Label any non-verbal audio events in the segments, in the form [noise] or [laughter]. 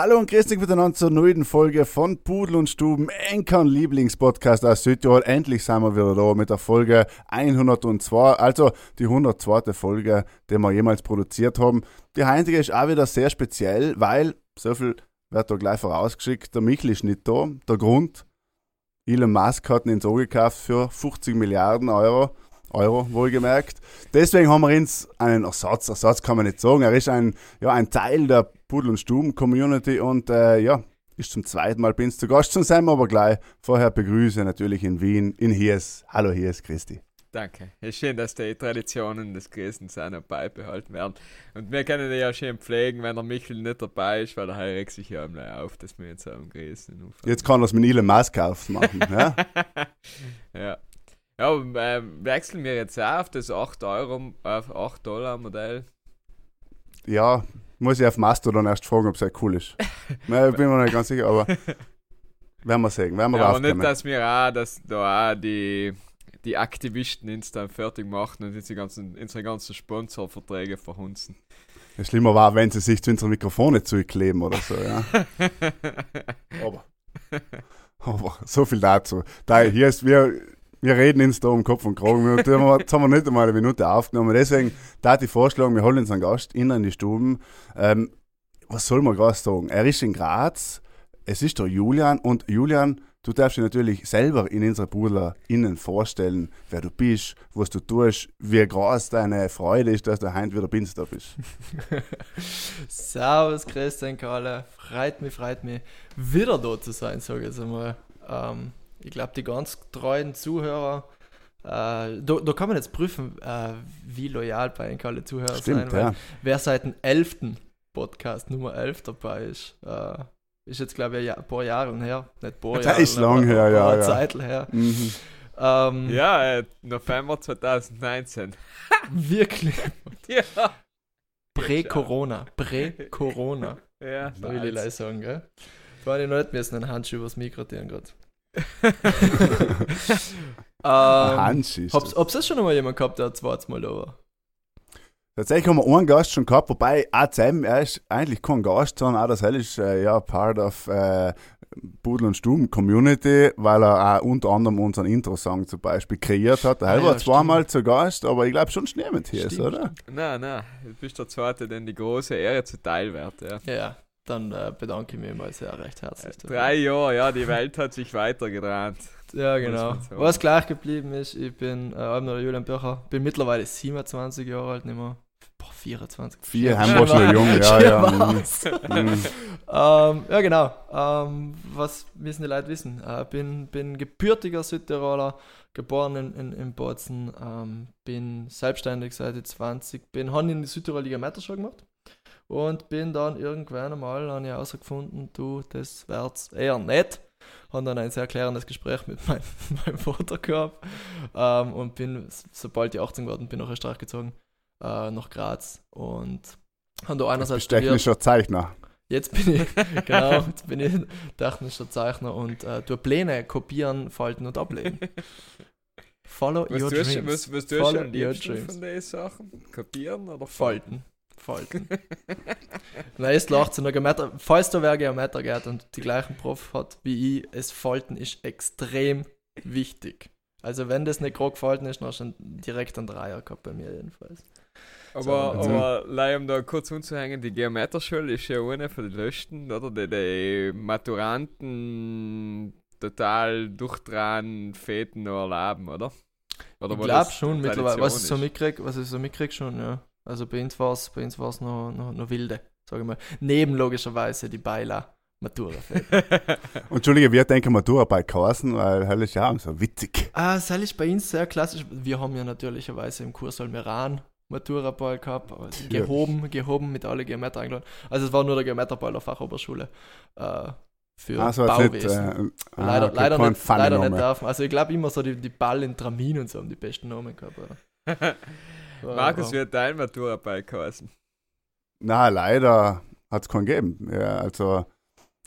Hallo und grüß dich miteinander zur neuen Folge von Pudel und Stuben, Enkern Lieblingspodcast aus Südtirol. Endlich sind wir wieder da mit der Folge 102, also die 102. Folge, die wir jemals produziert haben. Die heutige ist auch wieder sehr speziell, weil, so viel wird da gleich vorausgeschickt, der Michel ist nicht da. Der Grund, Elon Musk hat ihn Auge gekauft für 50 Milliarden Euro. Euro, wohlgemerkt. Deswegen haben wir uns einen Ersatz, Ersatz kann man nicht sagen, er ist ein, ja, ein Teil der Pudel- und Stuben-Community und äh, ja, ist zum zweiten Mal bei uns zu Gast, schon sind wir aber gleich. Vorher begrüße natürlich in Wien, in Hies. Hallo Hies, Christi. Danke. Es ist schön, dass die Traditionen des noch beibehalten werden. Und wir können die ja schön pflegen, wenn der Michel nicht dabei ist, weil er regt sich ja einmal auf, dass wir jetzt am Grüßen Jetzt kann er es mit Elon Musk aufmachen, ja? [laughs] ja. Ja, ähm, wechseln wir jetzt auf das 8 Euro, auf 8 Dollar Modell. Ja, muss ich auf Mastodon erst fragen, ob es halt cool ist. [laughs] Nein, bin mir nicht ganz sicher, aber werden wir sehen, werden wir ja, aber nicht, dass wir auch, dass da auch die, die Aktivisten uns dann fertig machen und unsere ganzen, unsere ganzen Sponsorverträge verhunzen. Ja, schlimmer war, wenn sie sich zu unseren Mikrofone zukleben oder so, ja. [laughs] aber, aber so viel dazu. Da, hier ist, wir, wir reden uns da um Kopf und Kragen. Jetzt haben wir nicht einmal eine Minute aufgenommen. Deswegen da die Vorschlag, wir holen uns einen Gast in, die Stuben. Ähm, was soll man gerade sagen? Er ist in Graz, es ist der Julian und Julian, du darfst dich natürlich selber in unserer Pudler innen vorstellen, wer du bist, was du tust, wie groß deine Freude ist, dass du heute wieder Binz da bist. [laughs] Servus, Christian Kalle. Freut mich, freut mich, wieder da zu sein, sage ich jetzt einmal. Ähm, ich glaube, die ganz treuen Zuhörer, äh, da, da, kann man jetzt prüfen, äh, wie loyal bei alle Zuhörer Stimmt, sein. Ja. Wer seit dem 11. Podcast Nummer 11 dabei ist, äh, ist jetzt, glaube ich, ein paar Jahre her. Nicht paar Das Jahre, ist lang her, ja. Eine ja. Zeit her. Mhm. Ähm, Ja, äh, November 2019. [laughs] Wirklich. [laughs] ja. Prä-Corona. Prä-Corona. Ja, Da will ich gleich sagen, gell? War ich noch nicht müssen einen Handschuh übers Mikro tun gerade. Ähm, Hans ist Hab's, das. hab's das schon einmal jemand gehabt, der zweites Mal da war? Tatsächlich haben wir einen Gast schon gehabt, wobei auch zusammen, er ist eigentlich kein Gast, sondern auch das Hell ist äh, ja part of äh, Pudel und Stuben Community, weil er auch unter anderem unseren Intro-Song zum Beispiel kreiert hat. Der Ah, Hell war ja, zweimal zu Gast, aber ich glaube schon niemand hier ist, oder? Nein, nein, du bist der Zweite, den die große Ehre zuteil wird. Ja, ja. Dann äh, bedanke ich mich mal sehr recht herzlich. dafür. Drei Jahre, ja, die Welt hat sich weitergedreht. [laughs] Ja, genau. Was gleich geblieben ist, ich bin äh, Abner Julian Bircher, bin mittlerweile 27 Jahre alt, nicht mehr. Boah, 24. Vier haben wir schon jung, ja, ja. [laughs] mhm. [laughs] ähm, ja, genau. Ähm, was müssen die Leute wissen? Äh, bin, bin gebürtiger Südtiroler, geboren in, in, in Bozen, ähm, bin selbstständig seit ich 20, bin habe in die Südtiroler Liga Meterschau gemacht und bin dann irgendwann einmal habe ich herausgefunden, du, das wär's eher nicht. Habe dann ein sehr klärendes Gespräch mit meinem, [laughs] meinem Vater gehabt ähm, und bin, sobald ich 18 geworden bin, nach Österreich gezogen, äh, nach Graz und habe da Du einerseits bist studiert. technischer Zeichner. Jetzt bin ich, [laughs] genau, jetzt bin ich technischer Zeichner und äh, tue Pläne kopieren, falten und ablegen. Follow Was your du- dreams. was, was tust Follow du am your liebsten dreams. von den Sachen? Kopieren oder Falten. Falten. [laughs] Nein, es lacht so noch. Falls da wer Geometer geht und die gleichen Prof hat wie ich, es Falten ist extrem wichtig. Also wenn das nicht gerade gefalten ist, dann schon direkt ein Dreier gehabt bei mir jedenfalls. Aber, So, also- aber leider um da kurz umzuhängen, die Geometerschule ist ja eine von den letzten, oder? Die, die Maturanten total durchdrehen, Feten noch erleben, oder? oder ich glaube schon mittlerweile, was ich so ist? mitkrieg, was ich so mitkrieg schon, ja. Also bei uns war es bei uns war's noch, noch, noch wilde, sage ich mal. Neben logischerweise die Beila Matura. [laughs] Entschuldige, wir denken Matura bei Carsten, weil Hell ist ja so witzig. ah, das ist bei uns sehr klassisch. Wir haben ja natürlicherweise im Kurs Almeran Matura-Ball gehabt, Natürlich. gehoben, gehoben mit alle Geometer eingeladen. Also es war nur der Geometerball der Fachoberschule. Äh, für Also jetzt nicht, Bauwesen. äh, ah, leider okay, leider, nicht, leider nicht dürfen. Also ich glaube immer so die, die Ball in Tramin und so haben die besten Namen gehabt. [laughs] Markus, wird dein Matura-Bike heißen? Na, leider hat es keinen gegeben. Ja, also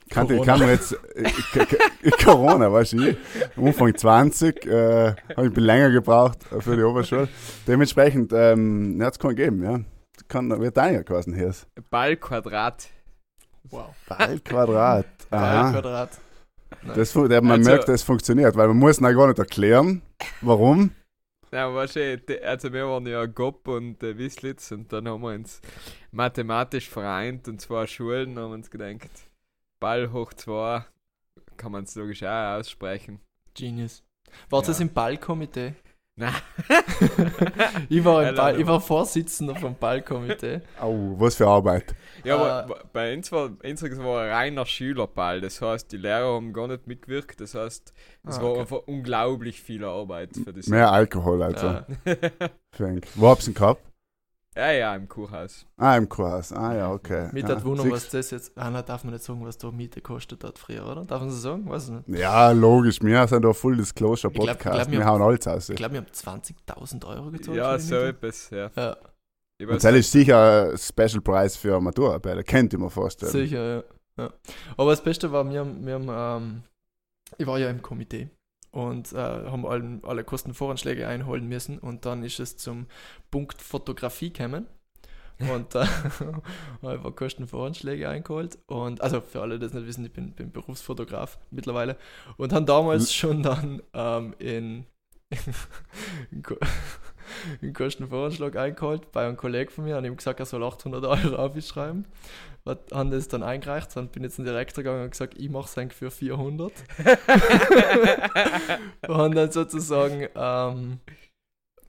kann, ich Corona. kann mir jetzt äh, Corona, weißt du, ich, Umfang 20, äh, habe ich ein bisschen länger gebraucht für die Oberschule. Dementsprechend ähm, hat es keinen gegeben, ja. Kann, wird deiner gewesen hier. Ballquadrat. Wow. Ballquadrat. [laughs] Ball Aha. Quadrat. Das, man Also- merkt, das funktioniert, weil man muss auch gar nicht erklären, warum. Ja, weißt du, also wir waren ja GOP und äh, Wislitz und dann haben wir uns mathematisch vereint und zwei Schulen haben uns gedacht, Ball hoch 2 kann man es logisch auch aussprechen. Genius. War das Ja. im Ballkomitee? [laughs] Nein. Ich war, Ball, ich war Vorsitzender vom Ballkomitee. [laughs] Au, was für Arbeit. Ja, Äh, aber bei uns war, unseres war ein reiner Schülerball. Das heißt, die Lehrer haben gar nicht mitgewirkt. Das heißt, es Ah, war okay. einfach unglaublich viel Arbeit für das. Mehr Alkohol, also. Ja. [laughs] Wo hab's ihn gehabt? Ja, ja, im Kurhaus. Ah, im Kurs. Ah, ja, okay. Mit ja, hat Wunder, siehst- was das jetzt. Ah, nein, darf man nicht sagen, was da Miete kostet hat früher, oder? Darf man das sagen? Weiß ich nicht. Ja, logisch. Wir sind da Full Disclosure Ich glaub- ich Podcast. glaub, wir wir haben- hauen alles aus. Ich glaube, wir haben 20.000 Euro gezahlt. Ja, so etwas, ja. Ja, Ich Und das ist sicher ein Special Preis für Maturarbeiter. Kennt ihr mir vorstellen. sicher, ja. ja. Aber das Beste war, wir haben, wir haben ähm, ich war ja im Komitee und äh, haben allen, alle Kostenvoranschläge einholen müssen und dann ist es zum Punkt Fotografie gekommen. Und äh, [laughs] habe ich Kostenvoranschläge eingeholt. Und also für alle, die das nicht wissen, ich bin, bin Berufsfotograf mittlerweile. Und haben damals schon dann ähm, in, [laughs] [laughs] einen Kostenvoranschlag eingeholt bei einem Kollegen von mir und ihm gesagt, er soll 800 Euro aufschreiben. Haben das dann eingereicht, dann bin ich zum Direktor gegangen und gesagt, ich mache es für 400. und [laughs] dann sozusagen ähm,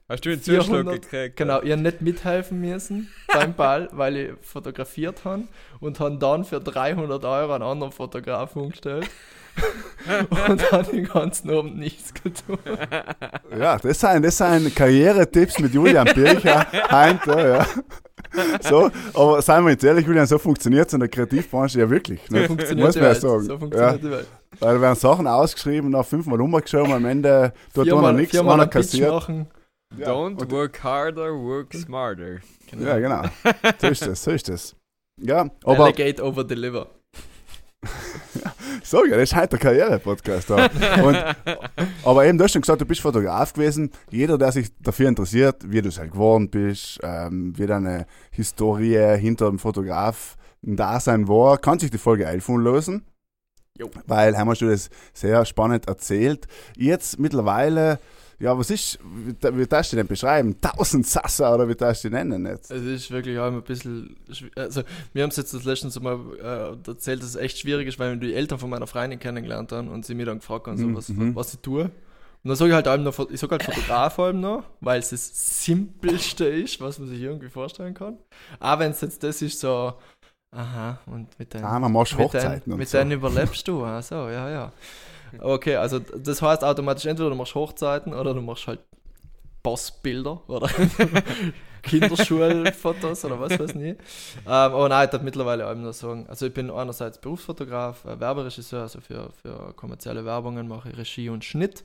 Hast du einen Zuschlag 400, gekriegt? Genau, ich habe nicht mithelfen müssen beim Ball, weil ich fotografiert habe und habe dann für 300 Euro einen anderen Fotografen umgestellt und habe den ganzen Abend nichts getan. Ja, das sind, das sind Karrieretipps mit Julian Bircher. Heinte, ja. So, aber seien wir jetzt ehrlich, Julian, so funktioniert es in der Kreativbranche ja wirklich. So Ne? funktioniert Muss man ja sagen. So funktioniert die Welt. Weil da werden Sachen ausgeschrieben, nach fünfmal umgeschoben, am Ende tut einer nichts, einer kassiert. machen. Ja, Don't und- work harder, work smarter. Ja, genau. [laughs] So ist das, so ist das. Ja, aber Delegate over deliver. [laughs] so, ja, das ist halt der Karriere-Podcast da. Aber eben, du hast schon gesagt, du bist Fotograf gewesen. Jeder, der sich dafür interessiert, wie du es halt geworden bist, ähm, wie deine Historie hinter dem Fotograf Dasein war, kann sich die Folge einfuhren lösen. Jo. Weil haben wir schon das sehr spannend erzählt. Jetzt mittlerweile, ja, was ist, wie, wie darfst du den beschreiben? Tausend Sasser oder wie darfst du den nennen jetzt? Es ist wirklich auch immer ein bisschen. Also, wir haben es jetzt das letzte Mal äh, erzählt, dass es echt schwierig ist, weil wir die Eltern von meiner Freundin kennengelernt haben und sie mir dann gefragt haben, so, Mhm, was, mhm. was ich tue. Und dann sage ich halt allem noch, ich sage halt Fotograf allem noch, weil es das Simpelste ist, was man sich irgendwie vorstellen kann. Aber wenn es jetzt das ist, so, aha, und mit deinen, Ah, man machst mit, Hochzeiten deinen, und mit so. überlebst du, ach so, ja, ja. Okay, also das heißt automatisch, entweder du machst Hochzeiten oder du machst halt Bossbilder oder [laughs] Kinderschulfotos oder was weiß nicht. Ähm, aber nein, ich darf mittlerweile auch nur sagen, also ich bin einerseits Berufsfotograf, äh, Werberegisseur, also für, für kommerzielle Werbungen mache ich Regie und Schnitt.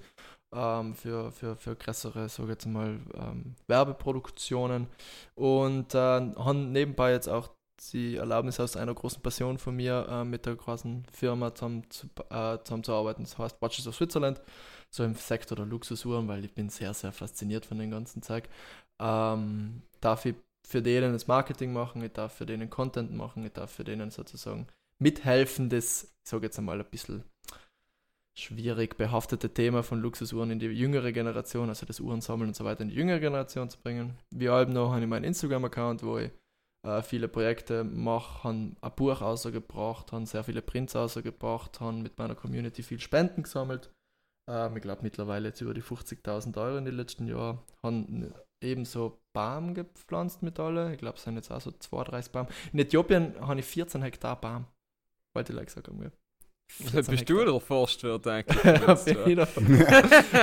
Ähm, für, für, für größere, sage ich jetzt mal, ähm, Werbeproduktionen und äh, habe nebenbei jetzt auch die Erlaubnis aus einer großen Passion von mir, äh, mit der großen Firma zusammen zu, äh, zusammenzuarbeiten. Das heißt Watches of Switzerland, so im Sektor der Luxusuhren, weil ich bin sehr, sehr fasziniert von dem ganzen Zeug. Ähm, darf ich für denen das Marketing machen, ich darf für denen Content machen, ich darf für denen sozusagen mithelfen, das, ich sage jetzt einmal ein bisschen schwierig behaftete Thema von Luxusuhren in die jüngere Generation, also das Uhrensammeln und so weiter in die jüngere Generation zu bringen. Wie allem noch habe ich meinen Instagram-Account, wo ich äh, viele Projekte mache, habe ein Buch rausgebracht, habe sehr viele Prints rausgebracht, habe mit meiner Community viel Spenden gesammelt. Ähm, ich glaube mittlerweile jetzt über die 50.000 Euro in den letzten Jahren. Habe ebenso Baum gepflanzt mit alle. Ich glaube, es sind jetzt auch so 32 Baum. In Äthiopien habe ich 14 Hektar Baum. Wollte ich like sagen. [laughs] Ja. 14 Bist du der Forstwirt eigentlich? Bin ich noch-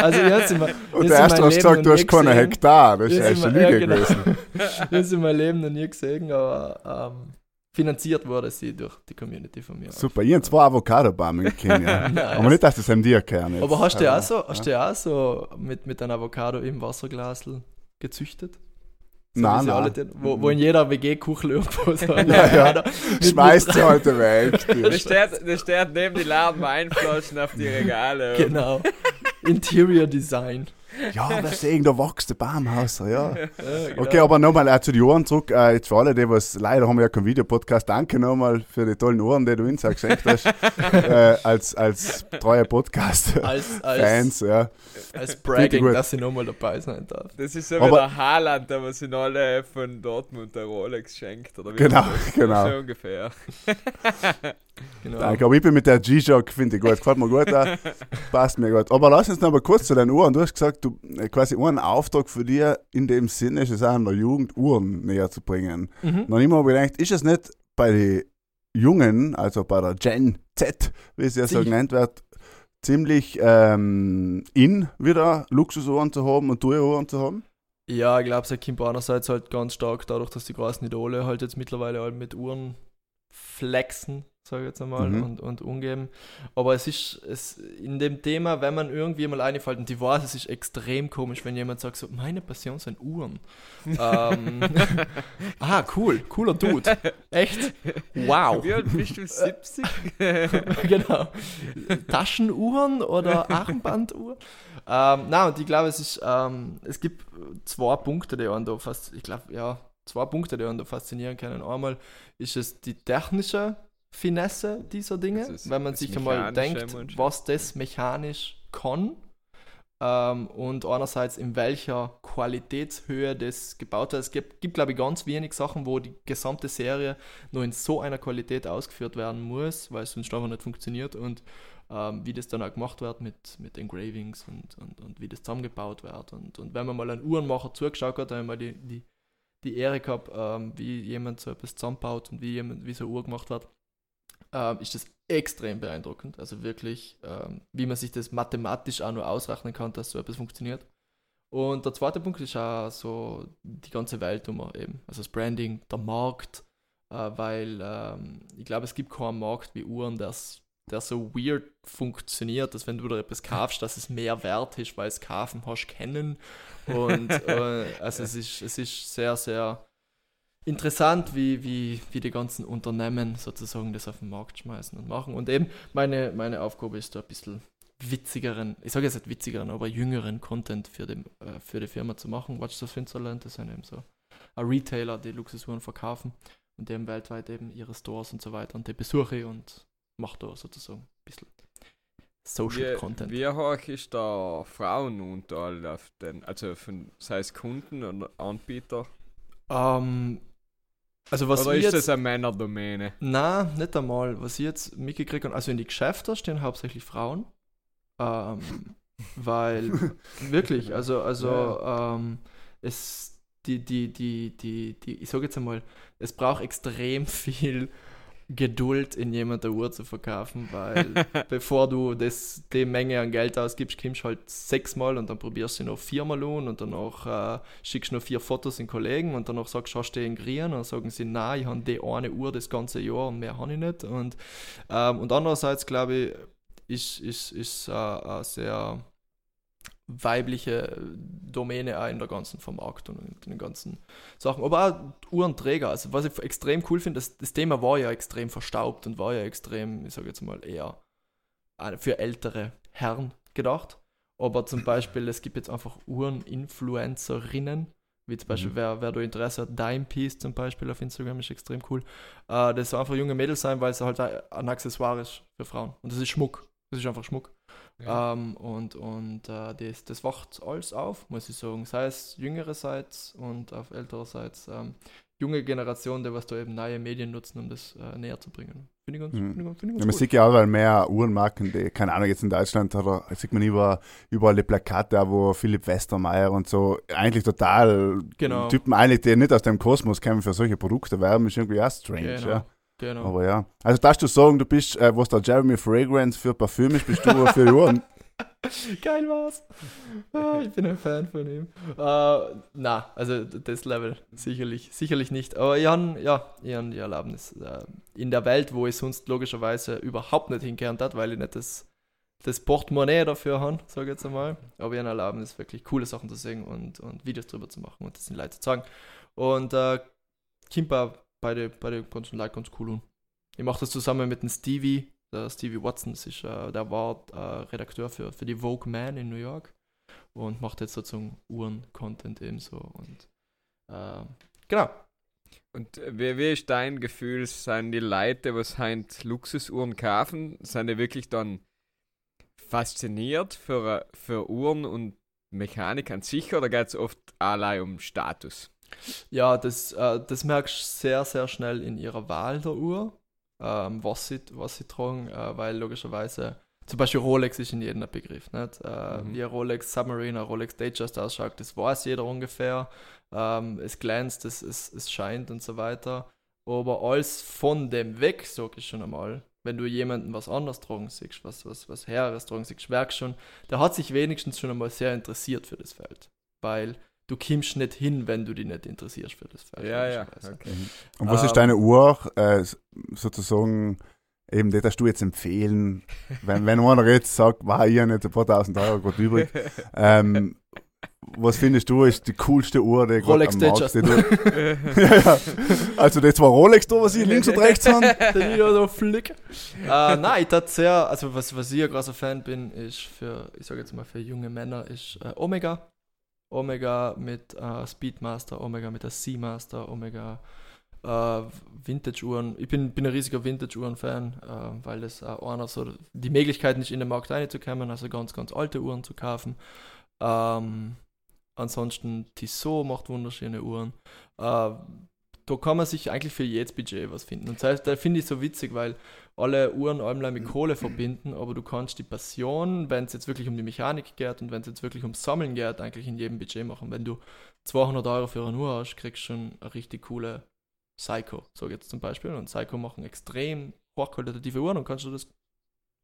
also jetzt sind wir, [laughs] Und der erste hast gesagt, du hast keine gesehen. Hektar. Das ist schon immer- ja, Lüge genau. gewesen. [laughs] das in meinem Leben noch nie gesehen, aber ähm, finanziert wurde sie durch die Community von mir. Super, ich habe zwei Avocado-Bäume in Kenia. Aber nicht, dass das einem dir kehren Aber hast du ja auch so, hast du ja auch so mit, mit einem Avocado im Wasserglasl gezüchtet? So Nein, nein. alle den, wo, wo in jeder WG-Kuchel irgendwo so [laughs] Ja, ja. Schmeißt sie heute weg. [laughs] Das steht, neben die leeren Weinflaschen auf die Regale. Genau. Interior Design. Ja, das sehen, da wächst der Baumhaus. Ja. [laughs] Ja, genau. Okay, aber nochmal äh, zu den Ohren zurück. Äh, jetzt für alle, die was, leider haben wir ja keinen Videopodcast. Danke nochmal für die tollen Ohren, die du uns auch geschenkt hast. [laughs] äh, als, als treue Podcast-Fans, als, als, ja. als Bragging, dass ich nochmal dabei sein darf. Das ist so Aber- wie der Haaland, der was in alle von Dortmund der Rolex schenkt. Oder wie Genau, das? genau. So ungefähr. [laughs] Genau. Danke, aber ich bin mit der G-Shock, finde ich gut, gefällt mir gut, [laughs] passt mir gut. Aber lass uns noch mal kurz zu deinen Uhren. Du hast gesagt, du äh, quasi einen Auftrag für dich in dem Sinne ist es auch in der Jugend Uhren näher zu bringen. Mhm. Noch immer gedacht, ist es nicht bei den Jungen, also bei der Gen Z, wie sie ja so genannt wird, ziemlich ähm, in wieder Luxusuhren zu haben und teure Uhren zu haben? Ja, ich glaube, es kommt einerseits halt ganz stark dadurch, dass die großen Idole halt jetzt mittlerweile halt mit Uhren flexen, sage ich jetzt einmal, Mhm. und, und umgeben. Aber es ist es in dem Thema, wenn man irgendwie mal einfällt, und ich weiß, es ist extrem komisch, wenn jemand sagt so, meine Passion sind Uhren. [laughs] ähm, [laughs] ah, cool, cooler Dude. Echt? Wow. Wie alt bist du? [laughs] 70? genau. Taschenuhren oder Armbanduhren. ähm, na und ich glaube, es ist, ähm, es gibt zwei Punkte, die einen da fast, ich glaube, ja, zwei Punkte, die einen da faszinieren können. Einmal ist es die technische Finesse dieser Dinge, ist wenn man sich einmal denkt, was das mechanisch kann. Ähm, und einerseits in welcher Qualitätshöhe das gebaut wird. Es gibt, gibt glaube ich, ganz wenig Sachen, wo die gesamte Serie nur in so einer Qualität ausgeführt werden muss, weil es sonst einfach nicht funktioniert und ähm, wie das dann auch gemacht wird mit, mit Engravings und, und, und wie das zusammengebaut wird. Und, und wenn man mal einen Uhrenmacher zugeschaut hat, dann mal die, die, die Ehre gehabt, ähm, wie jemand so etwas zusammenbaut und wie, jemand, wie so eine Uhr gemacht wird, ähm, ist das extrem beeindruckend. Also wirklich, ähm, wie man sich das mathematisch auch nur ausrechnen kann, dass so etwas funktioniert. Und der zweite Punkt ist auch so die ganze Welt um eben. Also das Branding, der Markt, äh, weil ähm, ich glaube, es gibt keinen Markt wie Uhren, das der so weird funktioniert, dass wenn du da etwas kaufst, dass es mehr wert ist, weil es kaufen hast kennen. Und [laughs] äh, also es ist, es ist sehr, sehr interessant, wie, wie, wie die ganzen Unternehmen sozusagen das auf den Markt schmeißen und machen. Und eben meine, meine Aufgabe ist da ein bisschen witzigeren, ich sage jetzt nicht witzigeren, aber jüngeren Content für, den, äh, für die Firma zu machen. Watch the Switzerland, das sind eben so ein Retailer, die Luxusuhren verkaufen und eben weltweit eben ihre Stores und so weiter und die besuche ich und mache da sozusagen ein bisschen Social Wie, Content. wie hoch ist der Frauenanteil auf den, also von, sei es Kunden oder Anbieter? Ähm, also was oder ist jetzt, das eine Männerdomäne? Na, nicht einmal. Was ich jetzt mitgekriegt habe, also in die Geschäfte stehen hauptsächlich Frauen. Ähm, [laughs] weil, wirklich, also, also ähm, es, die, die, die, die, die, ich sage jetzt einmal, es braucht extrem viel Geduld in jemand eine Uhr zu verkaufen, weil [laughs] bevor du das, die Menge an Geld ausgibst, kommst du halt sechsmal und dann probierst du noch viermal an und danach äh, schickst du noch vier Fotos in Kollegen und danach sagst du, hast du den Grien und dann sagen sie, nein, ich habe die eine Uhr das ganze Jahr und mehr habe ich nicht. Und, ähm, und andererseits glaube ich, ist, ist, ist äh, sehr weibliche Domäne auch in der ganzen Vermarktung und in den ganzen Sachen. Aber auch Uhrenträger. Also was ich extrem cool finde, das, das Thema war ja extrem verstaubt und war ja extrem, ich sage jetzt mal, eher äh, für ältere Herren gedacht. Aber zum Beispiel, es gibt jetzt einfach Uhreninfluencerinnen, wie zum Beispiel, Mhm. wer, wer da Interesse hat, Dimepiece zum Beispiel auf Instagram ist extrem cool. Äh, das soll einfach junge Mädels sein, weil es halt ein Accessoire ist für Frauen. Und das ist Schmuck. Das ist einfach Schmuck. Ja. Ähm, und und äh, das, das wacht alles auf, muss ich sagen. Sei es jüngererseits und auf ältererseits. Ähm, junge Generation, die was da eben neue Medien nutzen, um das äh, näher zu bringen. Finde ich ganz, Mhm. finde ich, finde ich Ja, man sieht ja auch weil mehr Uhrenmarken, die, keine Ahnung, jetzt in Deutschland oder sieht man über, überall die Plakate, wo Philipp Westermeier und so eigentlich total Genau. Typen eigentlich, die nicht aus dem Kosmos kommen für solche Produkte werben, ist irgendwie auch strange, Genau. ja. Genau. Aber ja. Also darfst du sagen, du bist, äh, was der Jeremy Fragrance für Parfüm ist, bist du für [laughs] die Uhren. Geil war's. Ah, ich bin ein Fan von ihm. Äh, na, also das Level sicherlich, sicherlich nicht. Aber ich habe ja, ich hab die Erlaubnis äh, in der Welt, wo ich sonst logischerweise überhaupt nicht hinkehren hat, weil ich nicht das, das Portemonnaie dafür habe, sage ich jetzt einmal. Aber ich habe Erlaubnis, wirklich coole Sachen zu sehen und, und Videos drüber zu machen und das den Leuten zu zeigen. Und äh, Kimpa bei den bei die ganzen Leuten ganz cool. Ich mache das zusammen mit dem Stevie, der Stevie Watson, das ist, äh, der war äh, Redakteur für, für die Vogue Man in New York und macht jetzt sozusagen Uhren-Content ebenso. Und äh, genau. Und äh, wie, wie ist dein Gefühl, sind die Leute, was heint Luxusuhren kaufen, sind die wirklich dann fasziniert für, für Uhren und Mechanik an sich oder geht es oft allein um Status? Ja, das, äh, das merkst du sehr, sehr schnell in ihrer Wahl der Uhr, ähm, was, sie, was sie tragen, äh, weil logischerweise zum Beispiel Rolex ist in jedem ein Begriff. Nicht? Äh, Mhm. Wie ein Rolex Submarine, ein Rolex Datejust ausschaut, das weiß jeder ungefähr. Ähm, es glänzt, es, es, es scheint und so weiter. Aber alles von dem weg, sag ich schon einmal, wenn du jemanden was anderes tragen siehst, was, was, was Heeres tragen siehst, merkst schon, der hat sich wenigstens schon einmal sehr interessiert für das Feld. Weil du kommst nicht hin, wenn du dich nicht interessierst für das Feld. Ja, ja. Okay. Und was Ähm, ist deine Uhr, äh, sozusagen, eben, das darfst du jetzt empfehlen, wenn, wenn einer jetzt sagt, wow, ich habe jetzt ein paar tausend Euro gerade übrig, [laughs] ähm, was findest du ist die coolste Uhr, die Rolex am Markt Datejust. steht? [laughs] ja, ja. Also das war Rolex da, was ich [laughs] links und rechts habe. Der Video so flick. äh, nein, ich tat sehr, also was, was ich ein großer Fan bin, ist für, ich sage jetzt mal für junge Männer, ist äh, Omega. Omega mit äh, Speedmaster, Omega mit der Seamaster, Omega äh, Vintage-Uhren. Ich bin, bin ein riesiger Vintage-Uhren-Fan, äh, weil das äh, einer so die Möglichkeit nicht in den Markt reinzukommen, also ganz, ganz alte Uhren zu kaufen. Ähm, ansonsten Tissot macht wunderschöne Uhren. Äh, da kann man sich eigentlich für jedes Budget was finden. Und das heißt, da finde ich so witzig, weil alle Uhren allem mit Kohle verbinden, aber du kannst die Passion, wenn es jetzt wirklich um die Mechanik geht und wenn es jetzt wirklich ums Sammeln geht, eigentlich in jedem Budget machen. Wenn du 200 Euro für eine Uhr hast, kriegst du schon eine richtig coole Psycho, ich jetzt zum Beispiel. Und Psycho machen extrem hochqualitative Uhren und kannst du das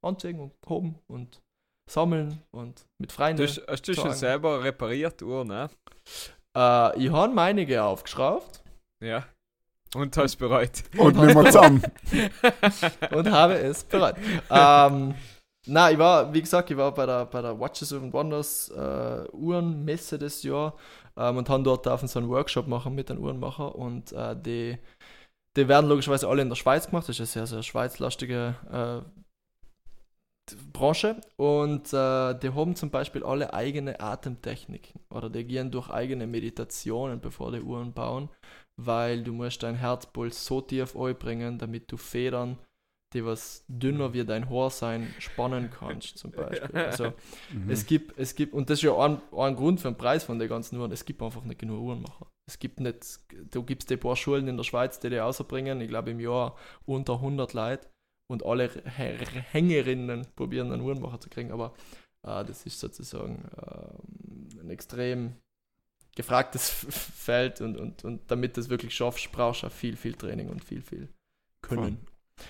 anziehen und hoben und sammeln und mit freien. Du hast, du schon selber repariert Uhren, ne? Äh, ich habe einige aufgeschraubt Ja. Und hast bereut. Und nicht mehr zusammen. [laughs] und habe es bereut. ähm, na, ich war, wie gesagt, ich war bei der, bei der Watches and Wonders äh, Uhrenmesse des Jahr ähm, und haben dort auf so einen Workshop machen mit den Uhrenmacher und äh, die, die werden logischerweise alle in der Schweiz gemacht. Das ist eine sehr, sehr schweizlastige äh, Branche und äh, die haben zum Beispiel alle eigene Atemtechniken oder die gehen durch eigene Meditationen, bevor die Uhren bauen, weil du musst dein Herzpuls so tief bringen, damit du Federn, die was dünner wie dein Haar sein, spannen kannst zum Beispiel. [laughs] Also Mhm. es gibt, es gibt, und das ist ja ein, ein Grund für den Preis von den ganzen Uhren, es gibt einfach nicht genug Uhrenmacher. Es gibt nicht, du gibst die paar Schulen in der Schweiz, die die rausbringen, ich glaube im Jahr unter 100 Leute und alle H- Hängerinnen probieren einen Uhrenmacher zu kriegen, aber äh, das ist sozusagen ähm, ein extrem gefragtes Feld und, und, und damit du es wirklich schaffst, brauchst du auch viel, viel Training und viel, viel Können.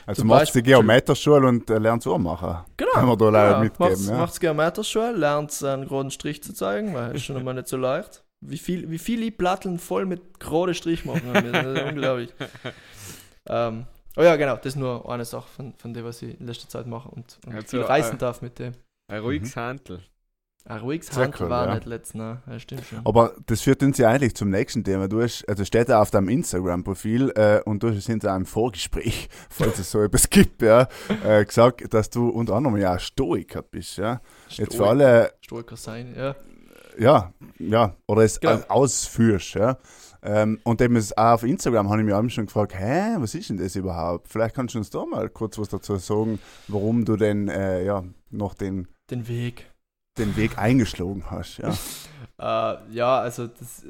Also Zum machst du die Geometerschule und äh, lernst Uhr machen. Genau. Kann man da leider mitgeben, Macht's, ja. macht's Geometerschule, lernt einen geraden Strich zu zeigen, weil ist schon einmal nicht so leicht. Wie viel, wie viele Platteln voll mit gerade Strich machen wir. Das ist unglaublich. [laughs] Ähm, oh ja, genau, das ist nur eine Sache von, von dem, was ich in letzter Zeit mache und, und Also, viel reisen äh, darf mit dem. Ein ruhiges Handel. Ein ruhiges Handel war ja. nicht letzten, ne? Ja, stimmt schon. Aber das führt uns ja eigentlich zum nächsten Thema. Du hast, also steht da auf deinem Instagram-Profil äh, und du hast in einem Vorgespräch, [laughs] falls es so etwas gibt, ja, äh, gesagt, dass du unter anderem ja Stoiker bist, ja. Jetzt für alle, Stoiker sein, ja. ja, ja, oder es Genau. au- ausführst, ja. Ähm, und eben auch auf Instagram habe ich mich auch schon gefragt, hä, was ist denn das überhaupt? Vielleicht kannst du uns da mal kurz was dazu sagen, warum du denn, äh, ja, noch den, Den Weg. Den Weg eingeschlagen hast, ja. [laughs] Äh, ja, also das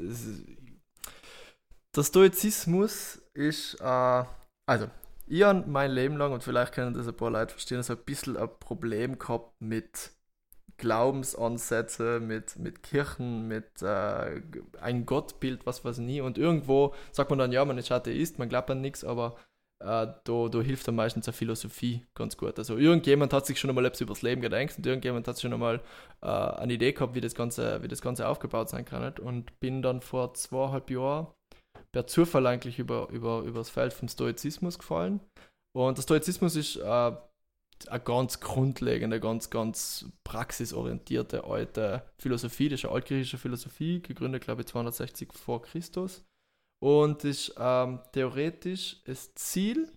der Stoizismus ist, äh, also ich habe mein Leben lang, und vielleicht können das ein paar Leute verstehen, so ein bisschen ein Problem gehabt mit Glaubensansätze, mit, mit Kirchen, mit äh, ein Gottbild, was weiß ich nie. Und irgendwo sagt man dann, ja, man ist Atheist, man glaubt an nichts, aber äh, da, da hilft dann meistens eine Philosophie ganz gut. Also irgendjemand hat sich schon einmal etwas übers Leben gedacht und irgendjemand hat schon einmal äh, eine Idee gehabt, wie das, Ganze, wie das Ganze aufgebaut sein kann. Nicht? Und bin dann vor zweieinhalb Jahren per Zufall eigentlich über, über, über das Feld vom Stoizismus gefallen. Und der Stoizismus ist äh, eine ganz grundlegende, ganz, ganz praxisorientierte alte Philosophie. Das ist eine altgriechische Philosophie, gegründet, glaube ich, 260 vor Christus. Und ist ähm, theoretisch das Ziel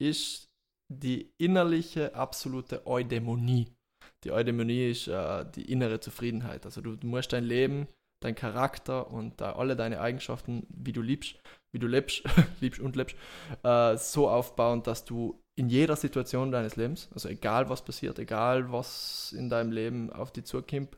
ist die innerliche absolute Eudämonie. Die Eudämonie ist äh, die innere Zufriedenheit. Also du, du musst dein Leben, dein Charakter und äh, alle deine Eigenschaften, wie du liebst, wie du lebst, [laughs] liebst und lebst, äh, so aufbauen, dass du in jeder Situation deines Lebens, also egal was passiert, egal was in deinem Leben auf dich zukommt,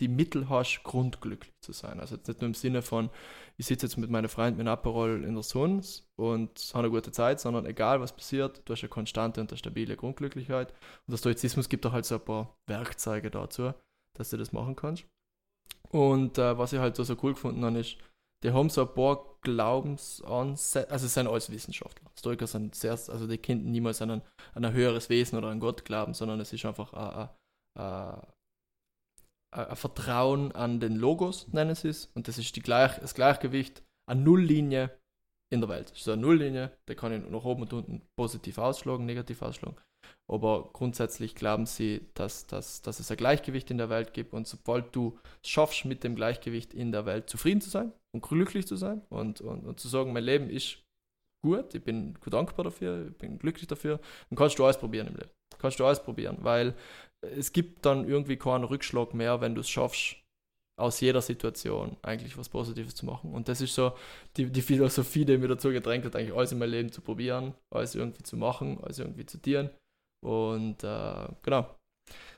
die Mittel hast, grundglücklich zu sein. Also jetzt nicht nur im Sinne von, ich sitze jetzt mit meinen mit Aperol in der Sonne und habe eine gute Zeit, sondern egal was passiert, du hast eine konstante und eine stabile Grundglücklichkeit. Und der Stoizismus gibt auch halt so ein paar Werkzeuge dazu, dass du das machen kannst. Und äh, was ich halt so, so cool gefunden habe, ist, die haben so ein paar Glaubensansätze, also es sind alles Wissenschaftler. Stoiker sind sehr, also die könnten niemals an ein, an ein höheres Wesen oder an Gott glauben, sondern es ist einfach ein, ein, ein Vertrauen an den Logos, nennen sie es. Und das ist die Gleich, das Gleichgewicht an Nulllinie in der Welt. Das ist so eine Nulllinie, der kann ich nach oben und unten positiv ausschlagen, negativ ausschlagen. Aber grundsätzlich glauben sie, dass, dass, dass es ein Gleichgewicht in der Welt gibt und sobald du es schaffst, mit dem Gleichgewicht in der Welt zufrieden zu sein und glücklich zu sein und, und, und zu sagen, mein Leben ist gut, ich bin dankbar dafür, ich bin glücklich dafür, dann kannst du alles probieren im Leben. Kannst du alles probieren, weil es gibt dann irgendwie keinen Rückschlag mehr, wenn du es schaffst, aus jeder Situation eigentlich was Positives zu machen. Und das ist so die, die Philosophie, die mir dazu gedrängt hat, eigentlich alles in meinem Leben zu probieren, alles irgendwie zu machen, alles irgendwie zu dienen. Und äh, genau,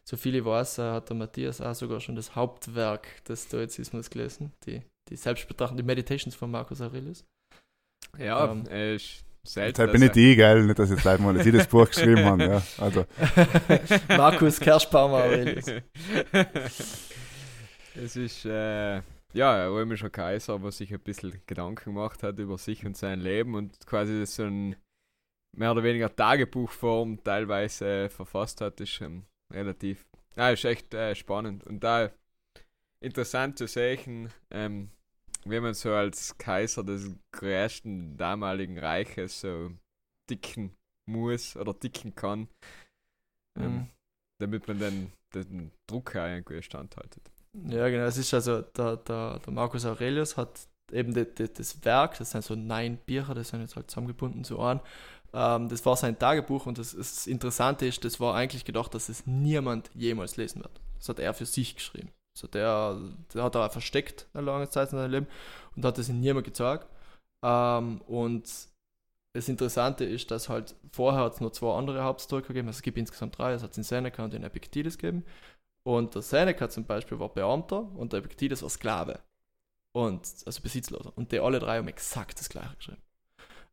so viel ich weiß, äh, hat der Matthias auch sogar schon das Hauptwerk des Stoizismus gelesen, die, die Selbstbetrachtung, die Meditations von Marcus Aurelius. Ja, ähm, ist selten. Jetzt bin ich die, gell? Nicht, dass jetzt Leute mal, dass ich das Buch geschrieben habe. Ja, also. [laughs] Markus Kerschbaumer Aurelius. [laughs] es ist, äh, ja, ein römischer Kaiser, der sich ein bisschen Gedanken gemacht hat über sich und sein Leben und quasi so ein mehr oder weniger Tagebuchform teilweise äh, verfasst hat, ist ähm, relativ, ja, ist echt äh, spannend und da interessant zu sehen, ähm, wie man so als Kaiser des größten damaligen Reiches so dicken muss oder dicken kann, ähm, mhm. damit man dann den Druck irgendwie standhaltet. Ja, genau. Es ist also, der, der, der Marcus Aurelius hat eben das, das Werk, das sind so neun Bücher, das sind jetzt halt zusammengebunden zu einem, ähm, das war sein Tagebuch und das, das, Interessante ist, das war eigentlich gedacht, dass es niemand jemals lesen wird. Das hat er für sich geschrieben. Also der, der hat er versteckt eine lange Zeit in seinem Leben und hat es ihm niemand gezeigt. Ähm, und das Interessante ist, dass halt vorher hat es nur zwei andere Hauptstoiker gegeben, also es gibt insgesamt drei, es hat den Seneca und den Epictetus gegeben. Und der Seneca zum Beispiel war Beamter und der Epictetus war Sklave. Und, also besitzloser. Und die alle drei haben exakt das gleiche geschrieben.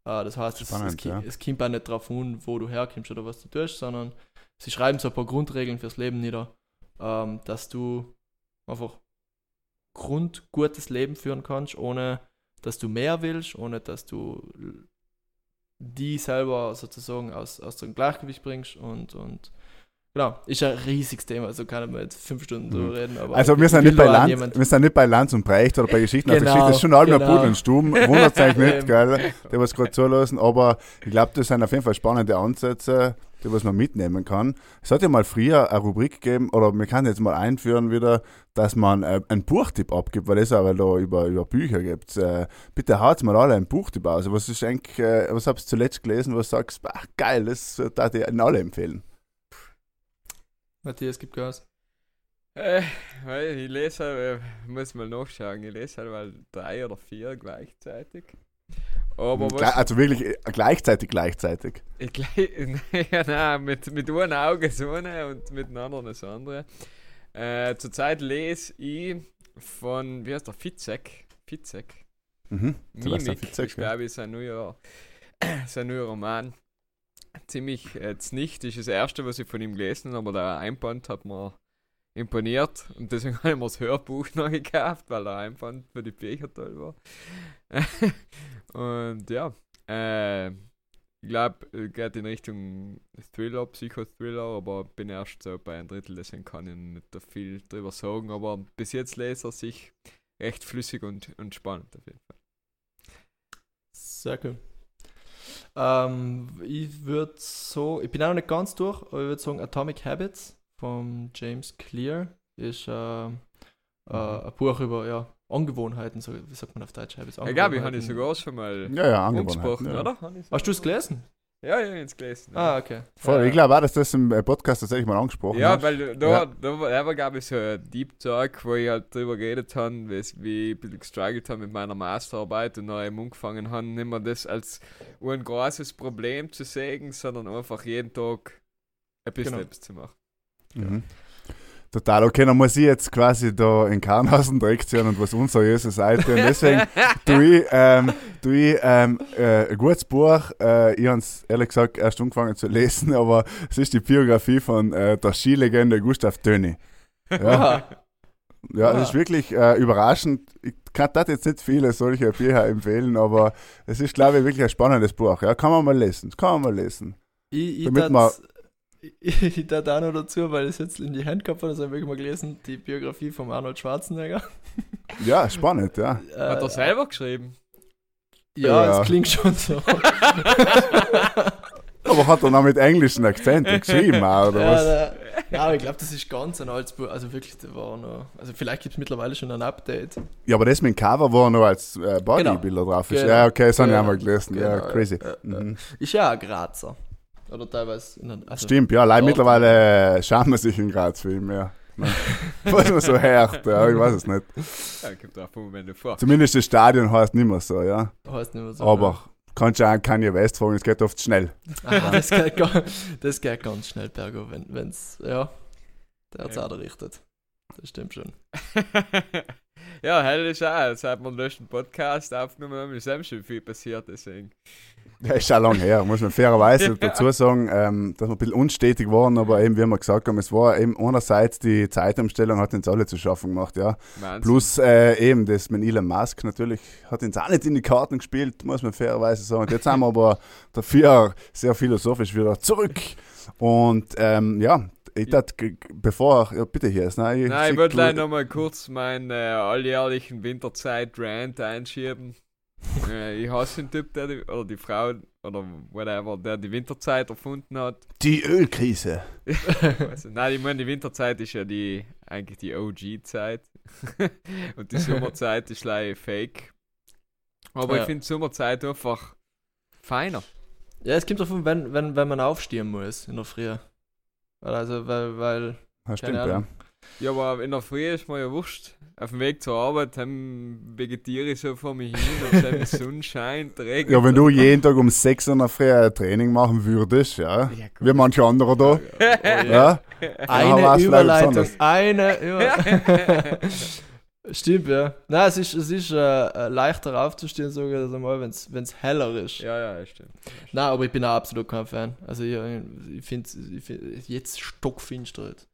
Uh, das heißt, Spannend, es, es, ja. es kommt auch nicht darauf an, wo du herkommst oder was du tust, sondern sie schreiben so ein paar Grundregeln fürs Leben nieder, ähm, dass du einfach grundgutes Leben führen kannst, ohne dass du mehr willst, ohne dass du die selber sozusagen aus, aus dem Gleichgewicht bringst und, und Genau, ist ein riesiges Thema, also kann man jetzt fünf Stunden drüber mhm. reden. also wir sind, nicht bei Land, wir sind nicht bei Lanz und Brecht oder bei Geschichten genau, der Geschichte, das ist schon allem genau. Pudel und Stumm, wundert euch [laughs] nicht, gell, die was gerade zulassen, aber ich glaube, das sind auf jeden Fall spannende Ansätze, die was man mitnehmen kann. Es hat ja mal früher eine Rubrik gegeben, oder wir können jetzt mal einführen wieder, dass man äh, einen Buchtipp abgibt, weil es aber da über, über Bücher gibt. Äh, bitte haut mal alle einen Buchtipp aus. Was ist eigentlich, äh, was habt ihr zuletzt gelesen, was sagst, ach, geil, das darf ich Ihnen alle empfehlen. Matthias, gib Gas. Äh, ich lese halt, äh, muss mal nachschauen, ich lese halt mal drei oder vier gleichzeitig. Aber also wirklich äh, gleichzeitig, gleichzeitig. Ich, [laughs] ja, nein, mit, mit einem Auge so eine und mit dem anderen das andere. Äh, zurzeit lese ich von, wie heißt der, Fitzek. Fitzek. Mhm. Mimik, Fitzek, ich glaube, ist ein neuer, [clears throat] sein neuer Roman ziemlich äh, nicht. Das ist das erste, was ich von ihm gelesen habe, aber der Einband hat mir imponiert und deswegen habe ich mir das Hörbuch [laughs] noch gekauft, weil der Einband für die Bücher toll war. [laughs] und ja, äh, Ich glaube, geht in Richtung Thriller, Psychothriller, aber bin erst so bei einem Drittel, deswegen kann ich nicht viel drüber sagen. Aber bis jetzt lese er sich recht flüssig und, und spannend auf jeden Fall. Sehr cool. Ähm, ich würde so, ich bin auch noch nicht ganz durch, aber ich würde sagen Atomic Habits von James Clear ist äh, äh, ein Buch über ja, Angewohnheiten, so, wie sagt man auf Deutsch? Ich glaube, ich habe ich sogar schon mal Ja, ja, angesprochen. Ja. oder? Hast du es gelesen? Ja, ja, jetzt gelesen. Ah, okay. Voll, Ja, ich glaube auch, dass das im äh, Podcast tatsächlich mal angesprochen Ja, hast. weil da, Ja. da, war- da war, glaube ich, so ein Deep Talk, wo ich halt drüber geredet habe, wie, ich ein bisschen gestruggelt habe mit meiner Masterarbeit und eben angefangen habe, nicht mehr das als ein großes Problem zu sehen, sondern einfach jeden Tag ein bisschen Genau. etwas zu machen. Mhm. Total, okay, dann muss ich jetzt quasi da in Karnhausen direkt ziehen und was unseriöse Seite. Und deswegen [laughs] tue ich, ähm, tu ich ähm, äh, ein gutes Buch. Äh, ich habe es ehrlich gesagt erst angefangen zu lesen, aber es ist die Biografie von äh, der Skilegende Gustav Döni. Ja, ja es ist wirklich äh, überraschend. Ich kann das jetzt nicht viele solche Bücher empfehlen, aber es ist, glaube ich, wirklich ein spannendes Buch. Ja, kann man mal lesen. Kann man mal lesen. ich ich Damit man- ich, [laughs] ich tat auch noch dazu, weil ich es jetzt in die Hand gehabt habe, das habe ich mal gelesen, die Biografie von Arnold Schwarzenegger. [laughs] Ja, spannend, ja. Äh, Hat er selber geschrieben? Ja, Ja. es klingt schon so. [laughs] Aber hat er noch mit englischen Akzent geschrieben, auch, oder ja, was? da, ja, aber ich glaube, das ist ganz ein altes Buch. Also wirklich, da war noch. Also vielleicht gibt es mittlerweile schon ein Update. Ja, aber das mit dem Cover, wo er noch als äh, Bodybuilder drauf ist. Genau. Ja, okay, das habe ich Genau. auch mal gelesen. ja, Genau, crazy. ja, ja. Mhm. Ist ja ein Grazer. Oder teilweise. In, also, Stimmt, ja, leider Dort- mittlerweile [laughs] schauen wir sich in Graz viel mehr. [laughs] Was man so hört, ja, ich weiß es nicht. Ja, gibt drauf an, wenn du vor. Zumindest das Stadion heißt nicht mehr so, ja. Heißt nicht mehr so. Aber kannst du auch an Kanye West fragen, es geht oft schnell. Ah, [laughs] das, geht, ga- das geht ganz schnell bergauf, wenn es. Ja. Der hat es Ja. auch errichtet. Das stimmt schon. ja, hell ist auch, seit wir den letzten Podcast aufgenommen haben, ist eben schon viel passiert, deswegen. Ja, ist schon lange her, muss man fairerweise [laughs] Ja. dazu sagen, ähm, dass wir ein bisschen unstetig waren, aber eben, wie wir gesagt haben, es war eben einerseits die Zeitumstellung hat uns alle zu schaffen gemacht, ja. Wahnsinn. Plus äh, eben das mit Elon Musk natürlich hat uns auch nicht in die Karten gespielt, muss man fairerweise sagen. Und jetzt sind wir aber [laughs] dafür sehr philosophisch wieder zurück. Und ähm, ja, ich dachte, bevor, ja, bitte hier ist, nein, Nein, ich wollte du- gleich nochmal kurz meinen äh, alljährlichen Winterzeit-Rant einschieben. Äh, ich hasse den Typ, der die, oder die Frau, oder whatever, der die Winterzeit erfunden hat. die Ölkrise. Also, nein, ich meine, die Winterzeit ist ja die eigentlich die OG-Zeit. [laughs] Und die Sommerzeit ist leider fake. Aber Ja. ich finde Sommerzeit einfach feiner. Ja, es kommt davon, wenn, wenn, wenn man aufstehen muss in der Früh. Weil Also, weil, weil Ja, stimmt, Keine ja. Ja, aber in der Früh ist mir ja wurscht. Auf dem Weg zur Arbeit ähm, vegetiere ich so vor mich hin und dann die Sonne scheint, regnet. Ja, wenn du jeden Tag um 6 Uhr in der Früh ein Training machen würdest, ja, Ja, wie manche andere da, oh, ja. ja, eine war's vielleicht Überleitung. Eine Über [laughs] Stimmt, ja. Nein, es ist, es ist äh, äh, leichter aufzustehen, sogar also mal, wenn es heller ist. ja, ja, stimmt. Nein, aber ich bin auch absolut kein Fan. Also ich, ich finde ich find, jetzt stockfinster. jetzt.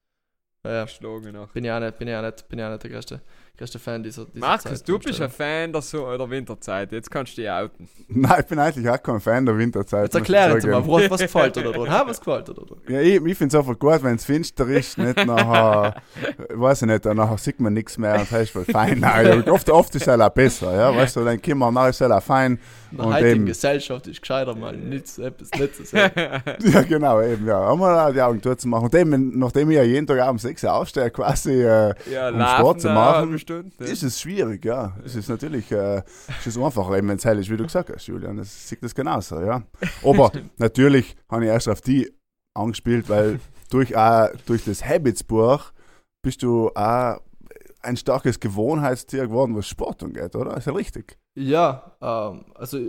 Ja, ja. Geschlagen. Bin ich auch nicht, bin ich auch nicht, bin ich auch nicht der größte, größte Fan dieser, dieser Markus, du bist ein. Fan der, so der Winterzeit. Jetzt kannst du dich outen. [laughs] Nein, ich bin eigentlich auch kein Fan der Winterzeit. Jetzt muss ich erklär jetzt sagen. mal, was, [laughs] was gefällt dir da dran? Was gefällt dir da dran? Ja, ich, ich finde es einfach gut, wenn es finster ist, nicht nachher, äh, [laughs] weiß ich nicht, nachher sieht man nichts mehr und ist voll fein. Nein, oft, oft ist es auch besser, ja, weißt du, dann können wir nachher ist es auch fein. In der heutigen Gesellschaft ist gescheiter mal nichts, etwas nicht zu sagen. Ja, genau, eben, ja. Haben wir die Augen zuzumachen. Und eben, nachdem ich ja jeden Tag um 6 Uhr aufstehe, quasi, äh, ja, Um Sport zu eine machen, halbe Stunde. ne? ist es schwierig, ja. Es ist natürlich, äh, es ist einfacher, eben, wenn es hell ist, wie du gesagt hast, Julian. Das sieht das genauso, ja. Aber [laughs] natürlich habe ich erst auf die angespielt, weil durch, auch, durch das Habits-Buch bist du auch ein starkes Gewohnheitstier geworden, was Sport angeht, oder? Ist ja richtig. Ja, ähm, also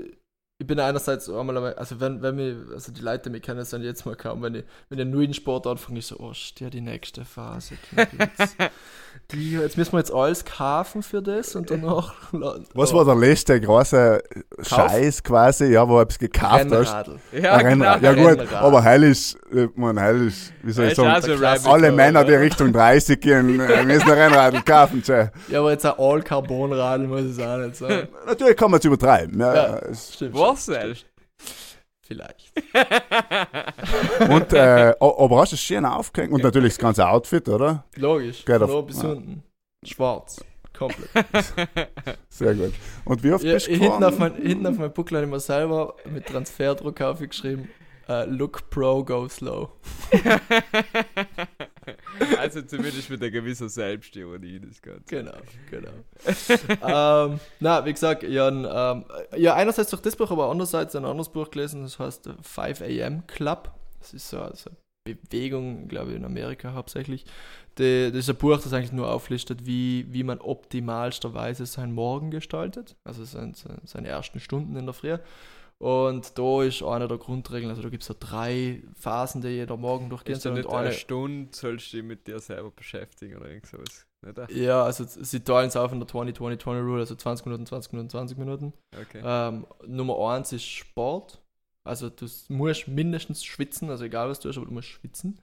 ich bin einerseits einmal, also wenn, wenn mich, also die Leute mich kennen, sind jetzt mal kaum, wenn ich, wenn ich einen neuen Sport anfange, ich so, oh, steht die nächste Phase. Jetzt, [laughs] die, jetzt müssen wir jetzt alles kaufen für das und danach. [laughs] Was war der letzte große Scheiß quasi, ja, wo du etwas gekauft hast? Rennradl. Ja, Ein Rennrad. genau. Ja gut, Rennrad. aber heil ist, äh, man, heil ist, wie soll ich sagen, alle Männer, die? Richtung 30 gehen, äh, müssen ein Rennrad kaufen. tschä. Ja, aber jetzt ein All-Carbon-Radl muss es auch nicht sein. Natürlich kann man es übertreiben. Ja, Ja. es- Stimmt. Selbst? Vielleicht. [laughs] Und, äh, aber hast du es schön aufgehängt und natürlich das ganze Outfit, oder? Logisch. Geht Von auf- bis ja. unten. Schwarz. Komplett. [laughs] Sehr gut. Und wie oft Ja, bist du hinten, auf mein, hinten auf habe ich mir selber mit Transferdruck aufgeschrieben: äh, Look Pro, go slow. [laughs] [laughs] also zumindest mit einer gewissen Selbstironie das Ganze. Genau, genau. ähm, na, wie gesagt, habe ähm, ja, einerseits durch das Buch, aber andererseits ein anderes Buch gelesen, das heißt äh, 5 AM Club. Das ist so also Bewegung, glaube ich, in Amerika hauptsächlich. Die, das ist ein Buch, das eigentlich nur auflistet, wie, wie man optimalsterweise seinen Morgen gestaltet, also sein, seine ersten Stunden in der Früh. Und da ist eine der Grundregeln, also da gibt es so drei Phasen, die jeder Morgen durchgehen soll. nicht eine Stunde sollst du dich mit dir selber beschäftigen oder irgend sowas. Ja, also sie teilen es auf in der 20-20-20 Rule, also 20 Minuten, 20 Minuten, 20 Minuten. Okay. Ähm, Nummer eins ist Sport. Also du musst mindestens schwitzen, also egal was du tust, aber du musst schwitzen.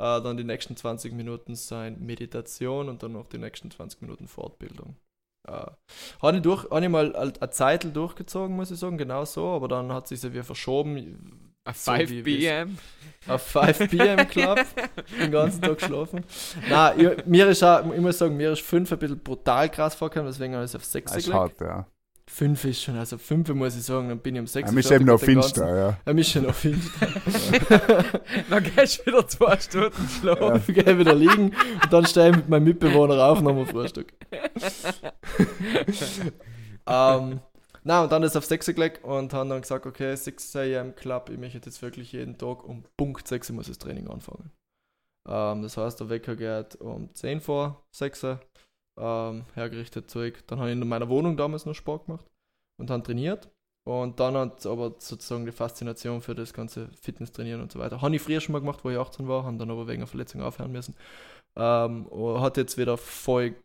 Äh, dann die nächsten 20 Minuten sein Meditation und dann noch die nächsten 20 Minuten Fortbildung. Äh, habe ich, durch, hab ich mal al- eine Zeit durchgezogen, muss ich sagen, genau so, aber dann hat sich ja wieder verschoben A so 5 wie- wie's- p.m. auf 5 pm Club, [laughs] den ganzen Tag geschlafen. Nein, ich, mir ist auch, ich muss sagen, mir ist 5 ein bisschen brutal krass vorgekommen, deswegen habe ich es auf 6 Das ist gelegt. hart, ja. 5 ist schon, also 5 muss ich sagen, dann bin ich um 6 Er ist eben noch finster, ja. Er ist schon noch finster. [laughs] [laughs] Dann gehst du wieder zwei Stunden schlafen. Ich [laughs] gehe wieder liegen und dann stehe ich mit meinem Mitbewohner auf wir Frühstück. ähm, na, und dann ist auf 6 gelegt und haben dann gesagt, okay, 6 am Club, ich möchte jetzt wirklich jeden Tag um Punkt 6 muss das Training anfangen. Ähm, das heißt, der Wecker geht um 10 vor 6 ähm, hergerichtet Zeug. Dann habe ich in meiner Wohnung damals noch Sport gemacht und dann trainiert. Und dann hat aber sozusagen die Faszination für das ganze Fitnesstrainieren und so weiter. Habe ich früher schon mal gemacht, wo ich 18 war, habe dann aber wegen einer Verletzung aufhören müssen. Ähm, hat jetzt wieder voll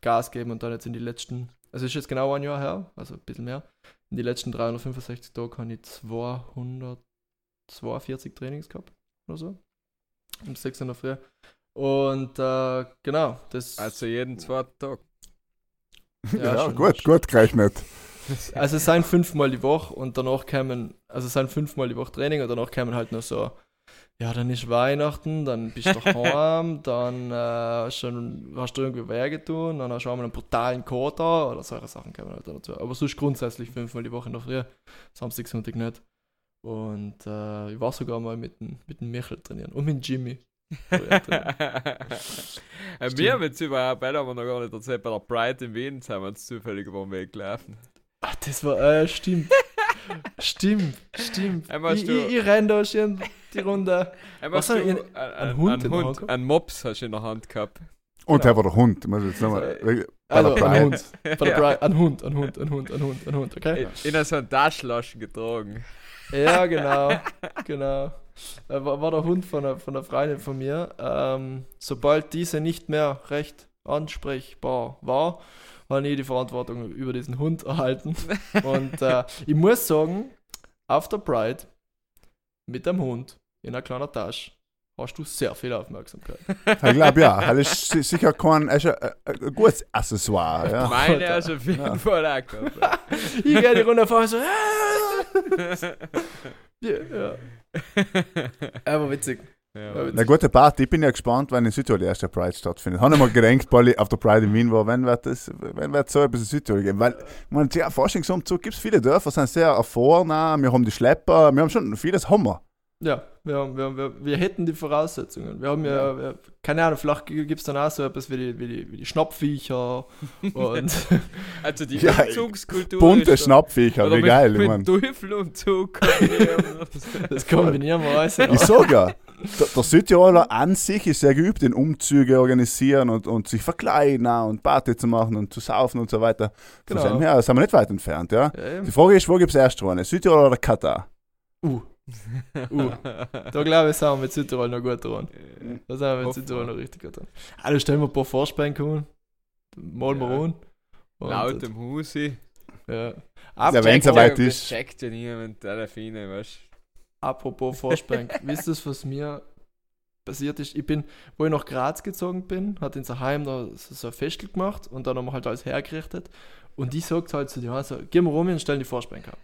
Gas gegeben und dann jetzt in die letzten, also ist jetzt genau ein Jahr her, also ein bisschen mehr. In die letzten 365 Tage habe ich 242 Trainings gehabt oder so. Um 6 in der Früh. Und äh, genau, das. Also jeden zweiten Tag. Ja, schon- gut, gut gerechnet. Also es sind fünfmal die Woche und danach kämen, also es sind fünfmal die Woche Training und danach kämen halt noch so, ja, dann ist Weihnachten, dann bist du daheim, [laughs] dann äh, schon, hast du irgendwie Wege tun, dann hast du auch mal einen brutalen Kater oder solche Sachen kämen halt dazu. Aber sonst grundsätzlich fünfmal die Woche in der Früh, Samstag, Sonntag nicht. Und äh, ich war sogar mal mit dem, mit dem Michel trainieren und mit dem Jimmy. Wir haben jetzt überhaupt, weil haben wir noch gar nicht erzählt, bei der Pride in Wien sind wir uns zufällig über den Weg gelaufen. Ach, das war, äh, stimmt. [laughs] stimmt, stimmt. Einmal Ich, ich, ich renn da schon die Runde. Was du ein, ein ein, Hund ein in der Hand Hund, ein Mops hast du in der Hand gehabt. Und Genau. er war der Hund. Muss ich jetzt nochmal. Bei Also, der ein. Hund. Der [laughs] ein Hund, ein Hund, ein Hund, ein Hund, ein Hund, okay? In, in so einen Taschenlaschen getragen. Ja, genau, genau. Äh, War, war der Hund von einer, von einer Freundin von mir. Ähm, sobald diese nicht mehr recht ansprechbar war, habe ich die Verantwortung über diesen Hund erhalten. [laughs] Und äh, ich muss sagen, auf der Pride mit dem Hund in einer kleinen Tasche hast du sehr viel Aufmerksamkeit. [laughs] Ich glaube ja. Das ist si- sicher kein, ist ein, ein, ein gutes Accessoire. Ja. Meine hast du auf jeden Ja. Fall auch. Ich [laughs] gehe die Runde vor so. "Ah!" [laughs] ja, ja. Aber witzig. ja, Eine gute Party. Ich bin ja gespannt, wenn in Südtirol die erste Pride stattfindet. Habe ich mal gedacht, weil ich auf der Pride in Wien war, wenn wird das, wenn wird so etwas in Südtirol geben? Weil, man, ja, Forschungsumzug gibt es viele Dörfer, sind sehr erfahren, wir haben die Schlepper, wir haben schon vieles Hammer. Ja, wir, haben, wir, haben, wir, wir hätten die Voraussetzungen. Wir haben ja, wir, keine Ahnung, vielleicht gibt es dann auch so etwas wie die, wie die, wie die Schnapfviecher [laughs] und Also die [laughs] Ja, Umzugskultur. Bunte Schnappviecher, wie mit, geil, ich mit mein. Teufelumzug kombinieren oder so. [laughs] das kombinieren wir alles. Ich sag ja, der, der Südtiroler an sich ist sehr geübt in Umzüge organisieren und, und sich verkleiden auch und Party zu machen und zu saufen und so weiter. Von Genau. dem her sind wir nicht weit entfernt, ja. Ja. Die Frage ist, wo gibt es erst eine? Südtirol oder Katar? uh, uh. Da glaube ich, sind wir mit Südtirol noch gut dran. Da sind wir mit Südtirol noch richtig gut dran. Also stellen wir ein paar Vorspann kommen. Malen wir Ja. an. Und- Laut im Husi. Ja. Ja, wenn's Apropos, soweit ist. checkt ja niemand, Delfine, weißt apropos Vorspank, [laughs] wisst ihr, was mir passiert ist? Ich bin, wo ich nach Graz gezogen bin, hat in Heim da so ein Festel gemacht und dann haben wir halt alles hergerichtet. Und die sagt halt zu dir, also, gehen wir rum und stellen die Vorspank ab.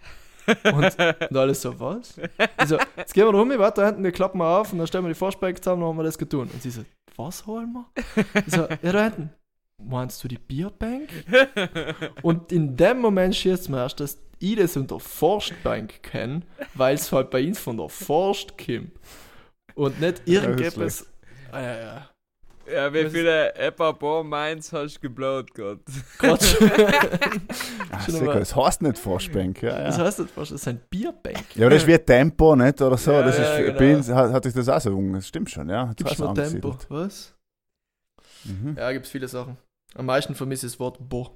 Und, und alles so, was? Ich so, jetzt gehen wir rum, warte, da hinten, die klappen wir auf und dann stellen wir die Vorspeck zusammen, dann haben wir das getan. Und sie so, was holen wir? Ich so, ja, da hinten. Meinst du die Bierbank? Und in dem Moment schießt mir erst, dass ich das unter Forstbank kenne, weil es halt bei uns von der Forst kommt. Und nicht irgendetwas. Ah, ja, ja. Ja, wie Was- viele Eppa Mainz hast du geblowt gerade? [laughs] Quatsch. [laughs] Ah, Schon sicher, mal- das heißt nicht Forschbank. Ja, Das ja. heißt nicht Forst, das ist ein Bierbank. ja, aber das ist wie Tempo, nicht? Oder so. Ja, das ist, ja, genau. bei uns hat, hatte ich das auch so, das stimmt schon, ja. Mir so Tempo. angesiedelt. Was? Mhm. Ja, gibt's viele Sachen. Am meisten vermisse ich das Wort Bo.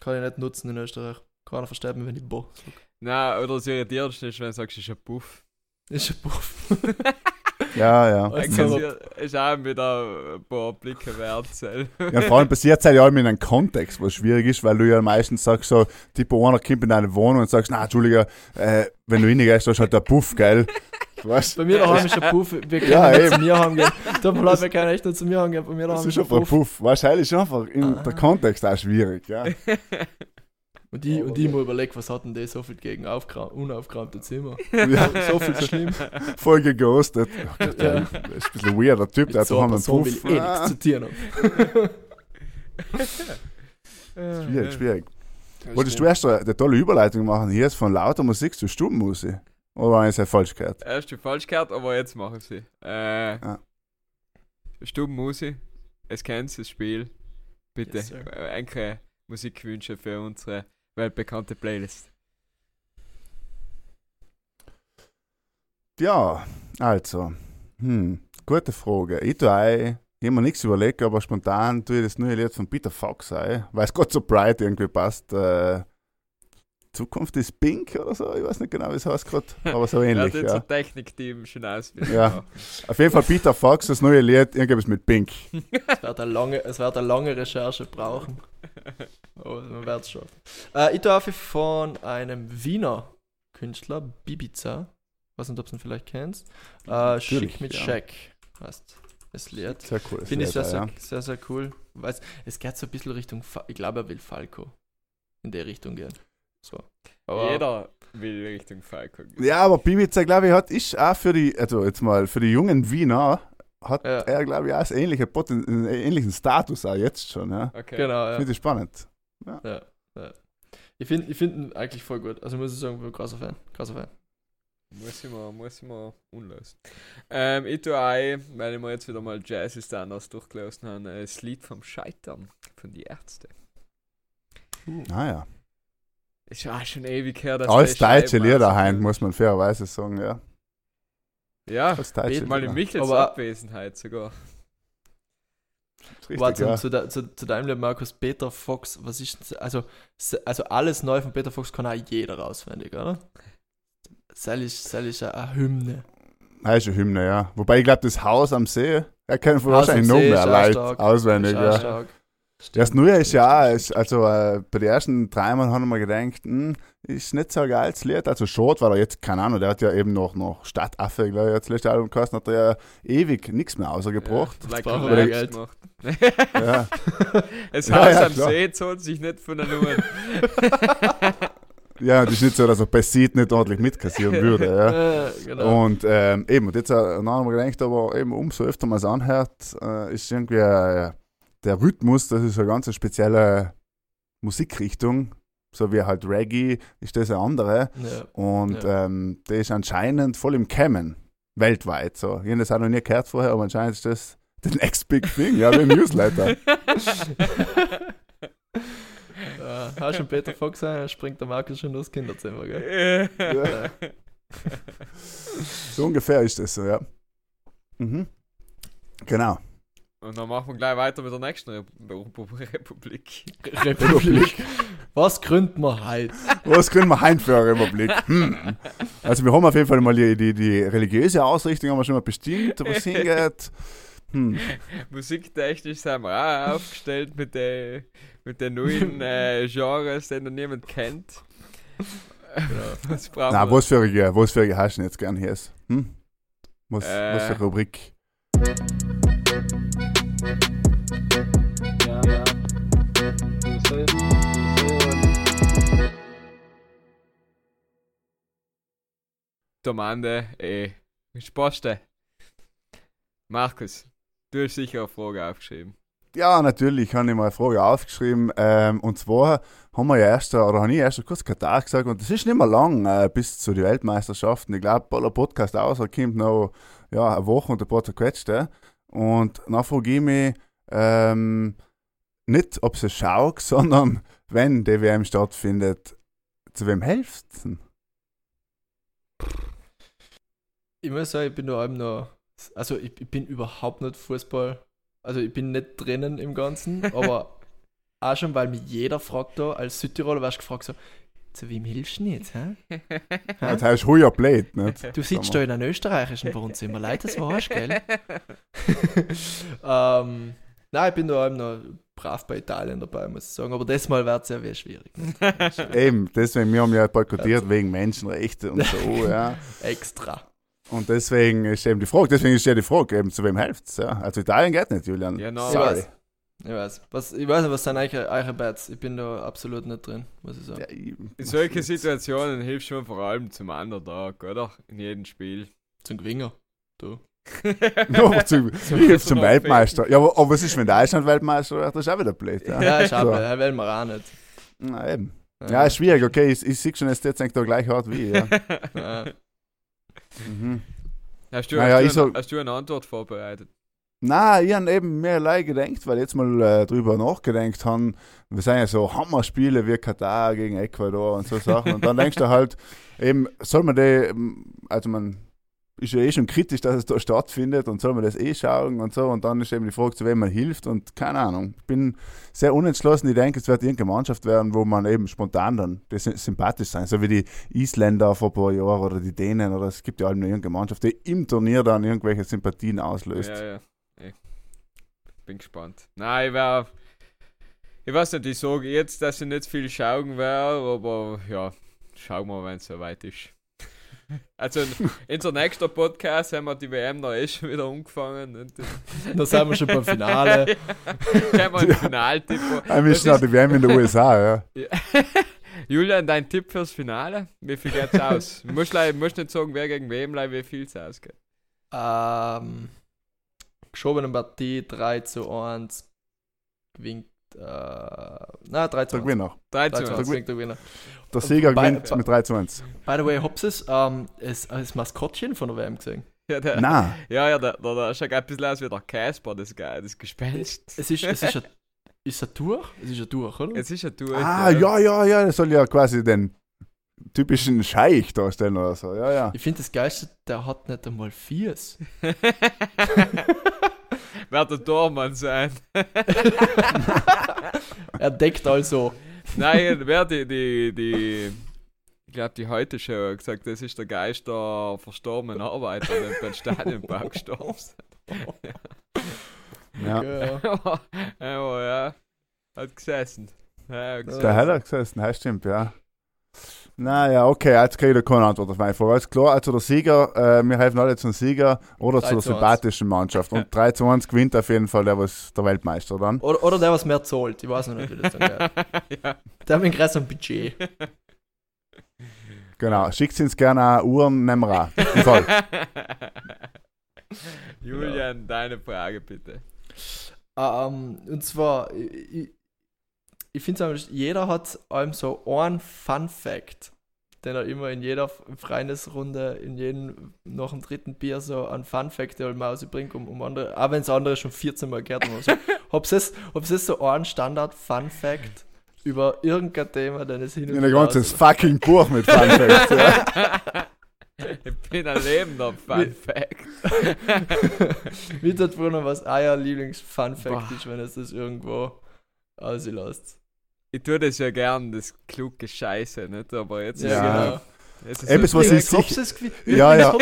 Kann ich nicht nutzen in Österreich. Keiner versteht mich, wenn ich Bo sage. Nein, oder das irritiertste ist, wenn du sagst, es ist ein Puff. Ist ein Buff. [laughs] Ja, ja. [laughs] Du, kassiert- ist auch wieder ein paar Blicke wert. Ja, vor allem passiert es halt ja allem in einem Kontext, was schwierig ist, weil du ja meistens sagst so, tipo einer kommt in deine Wohnung und sagst, na, Entschuldige, äh, wenn du reingehst, da ist halt der Puff, gell? [laughs] Weißt Bei mir daheim ist ein Puff. Wir können Ja, nicht eben. zu mir heimgehen. [laughs] Tut mir leid, wir können echt nicht zu mir heimgehen. Bei mir Das daheim ist ist ein einfach ein Puff. Puff. Wahrscheinlich ist einfach in Ah. der Kontext auch schwierig, ja. Und ich, und ich mir überlegt, was hat denn der so viel gegen unaufgeräumte Zimmer? [laughs] ja. So viel schlimm. [laughs] Voll geghostet. Oh Gott, Ja. ist ein bisschen weirder Typ, der hat so einen Person will Puff. ich eh Ah, nichts zu tun haben. [laughs] schwierig, schwierig. Das Wolltest du erst eine, eine tolle Überleitung machen? Hier ist von lauter Musik zu Stubenmusik. Oder habe ich es ja falsch gehört? Erst die falsch gehört, aber jetzt machen sie. Äh, Ah. Stubenmusik, es kennt das Spiel. Bitte, Yes, äh, einige Musikwünsche für unsere weltbekannte Playlist. Ja, also. Hm, gute Frage. Ich tue auch, ich nichts überlegt, aber spontan tue ich das neue Lied von Peter Fox ein, weil es Gott so bright irgendwie passt. Äh, Zukunft ist pink oder so, ich weiß nicht genau, wie es heißt gerade, aber so [laughs] ähnlich, ja. unser Technikteam schon auswählen. Ja. Auf jeden Fall Peter Fox, das neue Lied, irgendwas mit pink. [laughs] Es wird eine lange, es wird eine lange Recherche brauchen. Aber man wird es schaffen. Äh, ich darf von einem Wiener Künstler, Bibiza, weiß nicht, ob du ihn vielleicht kennst, äh, Schick mit ja. Scheck heißt das Lied. Sehr cool. Finde ich sehr, sehr, ja. sehr, sehr cool. Weiß, es geht so ein bisschen Richtung, Fa ich glaube, er will Falco in der Richtung gehen. So. Aber Jeder will Richtung Falco gehen. Ja, aber Bibiza, glaube ich, hat ist auch für die, also jetzt mal für die jungen Wiener, hat Ja. er, glaube ich, auch ähnliche Poten einen ähnlichen Status auch jetzt schon, ja. Okay. Genau, ja. Finde ich spannend. ja, ja. Ich finde ich find ihn eigentlich voll gut. Also muss ich sagen, ich bin ein krasser Fan. Krasser Fan. Muss ich mal, muss ich mal unlösen. Ähm, ich tue ein, weil ich mir jetzt wieder mal Jazzy Standards durchgelesen habe, das Lied vom Scheitern von die Ärzte. Ah ja. Ist ja auch schon ewig her, dass Als deutsche schreiben, Lieder also- muss man fairerweise sagen, ja. Ja, Als deutsche mal in. Michels Aber- Abwesenheit sogar. Richtig, Warte, ja. zu, de, zu, zu deinem Lied, Markus, Peter Fox, was ist denn, also, also alles neu von Peter Fox kann auch jeder auswendig, oder? Sel ist, Sel ist eine, Hymne. Das ist eine Hymne, ja. Wobei ich glaube, das Haus am See, er kennt von Haus am wahrscheinlich noch See mehr Leute auswendig, ja. stark. Das Neue ist ja auch, ist, also äh, bei den ersten dreimal haben wir gedacht, hm, ist nicht so ein geiles Lied. Also Schott war er jetzt, keine Ahnung, der hat ja eben noch, noch Stadtaffe, glaube ich, jetzt letzte Album gekostet, hat er ja ewig nichts mehr außergebracht. Ja, like Geld gemacht. [laughs] Ja. Es Ja, Haus ja, am klar. See zahlt sich nicht von der Nummer. [laughs] ja, das ist nicht so, dass er bei Seed nicht ordentlich mitkassieren würde. Ja. [laughs] Genau. Und ähm, eben, und jetzt äh, haben wir gedacht, aber eben umso öfter man es anhört, äh, ist irgendwie äh, der Rhythmus, das ist eine ganz spezielle Musikrichtung, so wie halt Reggae, ist das eine andere. ja. Und ähm, der ist anscheinend voll im Kämmen, weltweit. So. Ich habe das auch noch nie gehört vorher, aber anscheinend ist das the next big thing, ja, wie ein Newsletter. [laughs] Ja, hast schon Peter Fox sein, springt der Markus schon durchs Kinderzimmer, gell? Ja. [laughs] So ungefähr ist das so, ja. Mhm. Genau. Und dann machen wir gleich weiter mit der nächsten Rep Republik. Republik. Was gründen wir heute? Was können wir heim für eine Republik? Hm. Also wir haben auf jeden Fall mal die, die, die religiöse Ausrichtung haben wir schon mal bestimmt, wo es hingeht. Hm. Musiktechnisch sind wir auch aufgestellt mit den mit den neuen äh, Genres, die noch niemand kennt. Was brauchen Na, wir? was für eine, was für eine hast du denn jetzt gern hier? Hm? Was, Äh. was für eine Rubrik? Domande, eh, Spaste. Markus, du hast sicher eine Frage aufgeschrieben. Ja, natürlich habe ich mal eine Frage aufgeschrieben. Ähm, und zwar haben wir ja erst, oder habe ich erst kurz Katar gesagt, und das ist nicht mehr lang äh, bis zu den Weltmeisterschaften. Ich glaube, der Podcast außer kommt noch ja, eine Woche und ein paar zerquetschte. Und dann frage ich mich, ähm, nicht, ob sie schaut, [laughs] sondern wenn die WM stattfindet, zu wem denn? Ich muss sagen, ich bin da eben noch. Also, ich, ich bin überhaupt nicht Fußball. Also, ich bin nicht drinnen im Ganzen, [laughs] aber auch schon, weil mich jeder fragt da, als Südtiroler wirst du gefragt so, zu wem hilfst du jetzt? Hä? [laughs] Das heißt Huja Blade, nicht? [laughs] Du sitzt da in einem österreichischen Wohnzimmer, leid das warst, gell? ähm, nein, ich bin da eben noch brav bei Italien dabei, muss ich sagen. Aber das Mal wird es ja wieder schwierig. Eben, deswegen, wir haben ja boykottiert wegen Menschenrechte und so, ja. Extra. Und deswegen ist eben die Frage, deswegen ist ja die Frage, eben, zu wem hilft es? Ja? Also Italien geht nicht, Julian. Ja, Ich Sorry. weiß. Ich weiß. Was, ich weiß nicht, was sind eure, eure Bets? Ich bin da absolut nicht drin, muss ich sagen. Ja, ich- In solchen Situationen hilfst du vor allem zum Underdog, oder? In jedem Spiel. Zum Gewinner. Du. Nur [laughs] zum, ich zum [laughs] Weltmeister. Ja, aber, aber was ist, wenn Deutschland Weltmeister wird? Das ist auch wieder blöd. Ja, Ja, ich habe, So. er will mir auch nicht. Na, eben. ja ist schwierig, okay, ich, ich sehe schon, es ist jetzt da gleich hart wie. Ja. [laughs] Mhm. Hast du, Naja, hast, du, sag- hast du eine Antwort vorbereitet? Na, ich habe eben mehr allein gedacht, weil ich jetzt mal äh, drüber nachgedacht haben, wir sind ja so Hammerspiele wie Katar gegen Ecuador und so Sachen. Und dann denkst du halt, [laughs] eben, soll man die, ähm, also man ist ja eh schon kritisch, dass es da stattfindet und soll man das eh schauen und so. Und dann ist eben die Frage, zu wem man hilft und keine Ahnung. Ich bin sehr unentschlossen. Ich denke, es wird irgendeine Mannschaft werden, wo man eben spontan dann das sy- sympathisch sein, so wie die Isländer vor ein paar Jahren oder die Dänen oder es gibt ja halt irgendeine Mannschaft, die im Turnier dann irgendwelche Sympathien auslöst. Ja, ja. Ich bin gespannt. Nein, ich wär, Ich weiß nicht, ich sage jetzt, dass ich nicht viel schauen werde, aber ja, schauen wir, wenn es soweit ist. Also, in unser nächster Podcast haben wir die WM da eh schon wieder angefangen. Und [laughs] Da sind wir schon beim Finale. [laughs] können wir einen Finaltipp. Ein bisschen auch die WM in den USA, ja. [laughs] Julian, dein Tipp fürs Finale? Wie viel geht's aus? Du musst, musst nicht sagen, wer gegen wem, wie viel es ausgeht. Ähm, geschobene Partie 3 zu 1 gewinnt. Äh, na, 3 zu Der 1. Gewinner. 3 3 zu zu 1. 1 gewinnt der Gewinner. Der Sieger gewinnt bei- mit 3 zu 1. By the way, habt ihr es, ähm, es, das Maskottchen von der WM gesehen? Ja, der, Nein. ja, ja, der, der, der schaut ein bisschen aus wie der Casper, das, das Gespenst. Es ist, es ist ein, ist ein Tuch? Es ist ein Tuch, oder? Es ist ja durch. Ah, ja, ja, ja, das soll ja quasi den typischen Scheich darstellen oder so. Ja, ja. Ich finde das Geilste, der hat nicht einmal Viers. [laughs] [laughs] Wird der Tormann sein. [laughs] er deckt also. Nein, wer die, die, die, ich glaube, die heute schon gesagt, das ist der Geist der verstorbenen Arbeiter, der beim Stadionbau gestorben ist. ja. Ja. [laughs] aber, aber ja, hat gesessen. Ja, gesessen. Der hat er gesessen, das stimmt, ja. Naja, okay, jetzt kriege ich keine Antwort auf meine Frage. Alles klar, also der Sieger, äh, wir helfen alle zum Sieger oder 3 zur zu 1. sympathischen Mannschaft. Und 3 zu 1 gewinnt auf jeden Fall der, was der Weltmeister dann. Oder, oder der, was mehr zahlt. Ich weiß noch nicht, wie das dann [laughs] geht. ja. Der hat ein größeres Budget. Genau, schickt uns gerne Uhren, nehmen wir Fall. [laughs] Julian, deine Frage bitte. Ähm, und zwar, ich, ich, finde es jeder hat einem so einen Fun Fact, den er immer in jeder Freundesrunde, in jedem, nach dem dritten Bier so einen Fun Fact, der mal bringt, um, um andere, auch wenn es andere schon 14 Mal gehört haben. So. [laughs] Hab's es, es so einen Standard Fun Fact über irgendein Thema, den es hin und In ein ganzes fucking Buch mit Fun Facts, ja. [laughs] Ich bin ein lebender Fun Fact. Wie dort früher was euer Lieblings-Fun Fact ist, wenn es das irgendwo auslässt. Ich tue das ja gern, das kluge Scheiße, nicht? Aber jetzt Ja, ist Ja. genau. Es ist Etwas, so was sicher-. Ja, ja.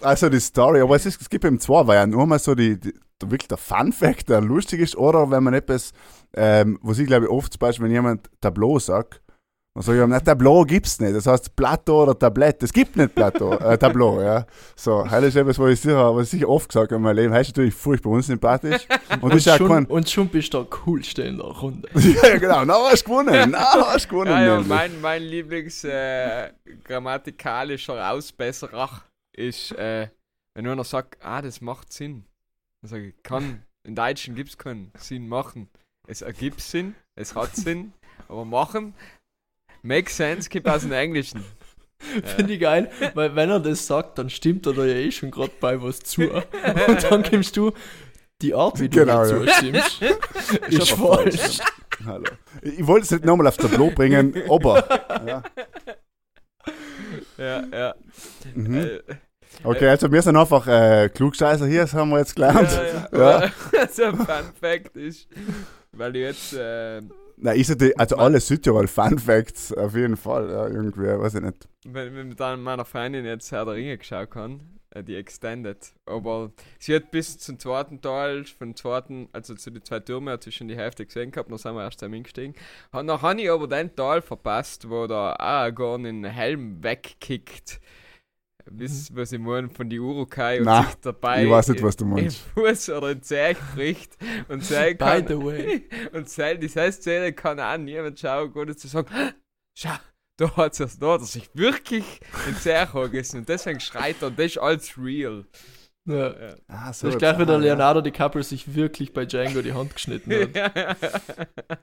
Also die Story, aber es, ist, es gibt eben zwei Varianten. Nur mal so die, die, der, wirklich der Fun Fact, der lustig ist, oder wenn man etwas, ähm, was ich glaube oft zum Beispiel, wenn jemand Tableau sagt, Und so, [laughs] ja, na, Tableau gibt's nicht. Das heißt Plateau oder Tablett. Es gibt nicht Plateau, äh, Tableau, ja. So, das ist etwas, was ich sicher, was ich sicher oft gesagt habe in meinem Leben. Heißt natürlich furchtbar unsympathisch. Und, Und ist schon, kein, und schon bist du der Coolste in der Runde. [laughs] ja, genau, na, hast du gewonnen, na, hast du gewonnen. Ja, ja, mein, mein Lieblings äh, grammatikalischer Ausbesserer ist, äh, wenn einer sagt, ah, das macht Sinn. Dann sage ich, kann, im Deutschen gibt es keinen Sinn machen. Es ergibt Sinn, es hat Sinn, aber machen, make sense, gibt aus dem Englischen. [laughs] Finde ich geil, weil wenn er das sagt, dann stimmt er da ja eh schon gerade bei was zu. [laughs] Und dann gibst du die Art, wie du Genau, dazu ja. stimmst, [laughs] ist falsch. Hallo. Ich wollte es nicht nochmal aufs Tableau bringen, aber. Ja. Ja, ja. Mhm. Äh, Okay, also wir sind einfach äh, Klugscheißer hier, das haben wir jetzt gelernt. ja, Ja. ja. so ein Fun Fact ist, weil ich jetzt, äh, Na, ich sag, also alle Südtirol Fun Facts auf jeden Fall. Ja, irgendwie, weiß ich nicht. wenn wenn dann meiner Freundin jetzt Herr der Ringe geschaut kann, äh, die Extended, aber sie hat bis zum zweiten Teil, von zweiten, also zu den zwei Türmen, hat sie schon die Hälfte gesehen gehabt, dann sind wir erst einmal gestiegen. Und dann habe ich aber den Teil verpasst, wo der Aragorn den Helm wegkickt. Wisst was ich meine, von die Urukai und Na, sich dabei ich weiß nicht, was du im meinst. Fuß oder in Zeh bricht und Zeh By kann, the way. [laughs] und Zeh, die Szene kann auch niemand schauen, gut zu sagen, [gasps] schau, da hat er da hat er sich wirklich in Zeh gegessen und deswegen schreit er und das ist alles real. Ja. Ja. Ah, so. Das ist gleich wie der ah, ja. Leonardo DiCaprio sich wirklich bei Django die Hand geschnitten hat. [laughs]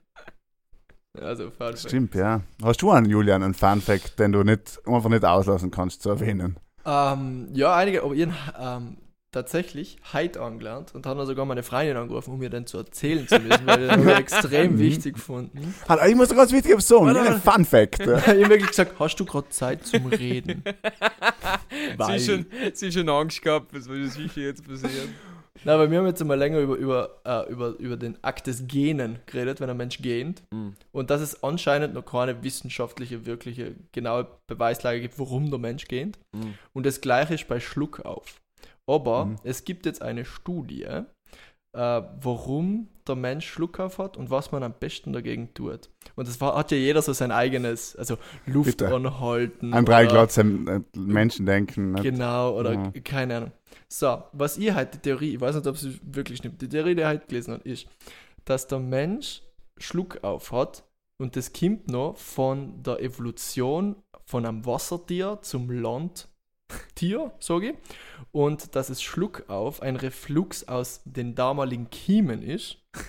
Also. Stimmt, ja. Hast du einen, Julian, einen Fun Fact, den du nicht, einfach nicht auslassen kannst zu erwähnen? Ähm, ja, einige, aber ihren ähm, tatsächlich heute angelernt und haben dann sogar meine Freundin angerufen, um mir den zu erzählen zu müssen, weil ich das [laughs] extrem Mhm. wichtig gefunden. Halt, ich muss ganz wichtig sagen. Ein Fun Fact. [laughs] Ich habe wirklich gesagt, hast du gerade Zeit zum Reden? [laughs] sie, Weil- schon, sie schon Angst gehabt, was wird sicher jetzt passieren. Na, aber wir haben jetzt einmal länger über, über, äh, über, über den Akt des Gähnen geredet, wenn ein Mensch gähnt. Und dass es anscheinend noch keine wissenschaftliche, wirkliche, genaue Beweislage gibt, warum der Mensch gähnt. Mhm. Und das gleiche ist bei Schluckauf. Aber Mhm. es gibt jetzt eine Studie, äh, warum der Mensch Schluckauf hat und was man am besten dagegen tut. Und das war, hat ja jeder so sein eigenes, also Luft Bitte. anhalten. An drei Glotzen äh, Menschen denken. Genau, oder Ja. keine Ahnung. So, was ihr halt, die Theorie, ich weiß nicht, ob sie wirklich stimmt, die Theorie, die ich halt gelesen habe, ist, dass der Mensch Schluck auf hat und das kommt noch von der Evolution von einem Wassertier zum [laughs] Landtier, sage ich, und dass es Schluck auf ein Reflux aus den damaligen Kiemen ist. [laughs]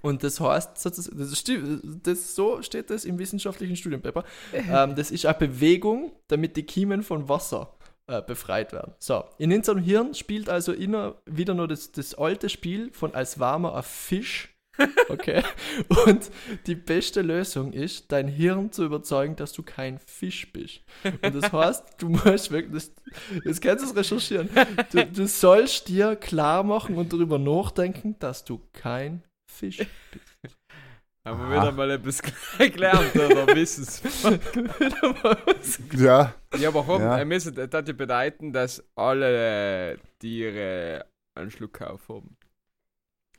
Und das heißt, das, das, so steht das im wissenschaftlichen Studienpaper. [laughs] ähm, das ist eine Bewegung, damit die Kiemen von Wasser äh, befreit werden. So, in unserem Hirn spielt also inner, wieder nur das, das alte Spiel von als warmer ein Fisch. Okay. Und die beste Lösung ist, dein Hirn zu überzeugen, dass du kein Fisch bist. Und das heißt, du musst wirklich, das, das kannst du recherchieren. Du, du sollst dir klar machen und darüber nachdenken, dass du kein Fisch bist. Haben wir wieder mal etwas [laughs] gelernt oder Wissens. Ja, Ja, aber warum? Ja. Ja. müssen, das hat ja bedeuten, dass alle Tiere einen Schluck haben.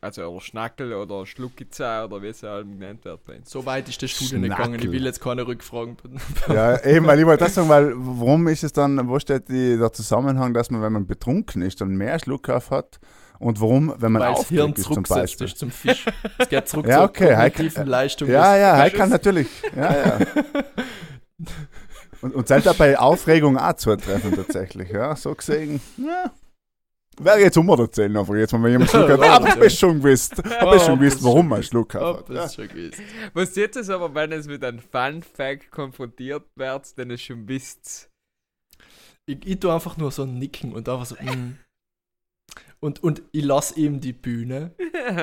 Also oder Schnackel oder Schluckizza oder wie es halt genannt wird. So weit ist die Studie nicht gegangen. Ich will jetzt keine Rückfragen. [laughs] ja, eben, weil ich wollte das sagen, weil warum ist es dann, wo steht die, der Zusammenhang, dass man, wenn man betrunken ist, dann mehr Schluck auf hat und warum, wenn man das Hirn aufgeregt ist zum Beispiel. ist zum Fisch. Es geht zurück Ja, zur okay, halt- kognitiven Leistung. Ja, ja, er Fisches. kann natürlich. Ja, ja. [laughs] Und, und seid dabei Aufregung auch zutreffen tatsächlich, ja, so gesehen. Ja. Wäre jetzt um erzählen, aber jetzt, wenn man jemand Schluck hat, hab ich schon gewusst, hab ich schon gewusst, es warum man Schluck hat. es Ja. schon gewusst. Was jetzt ist aber, wenn es mit einem Fun Fact konfrontiert wird, dann ist schon wisst. Ich, ich tue einfach nur so nicken und einfach so. Mm. Und, und ich lasse ihm die Bühne,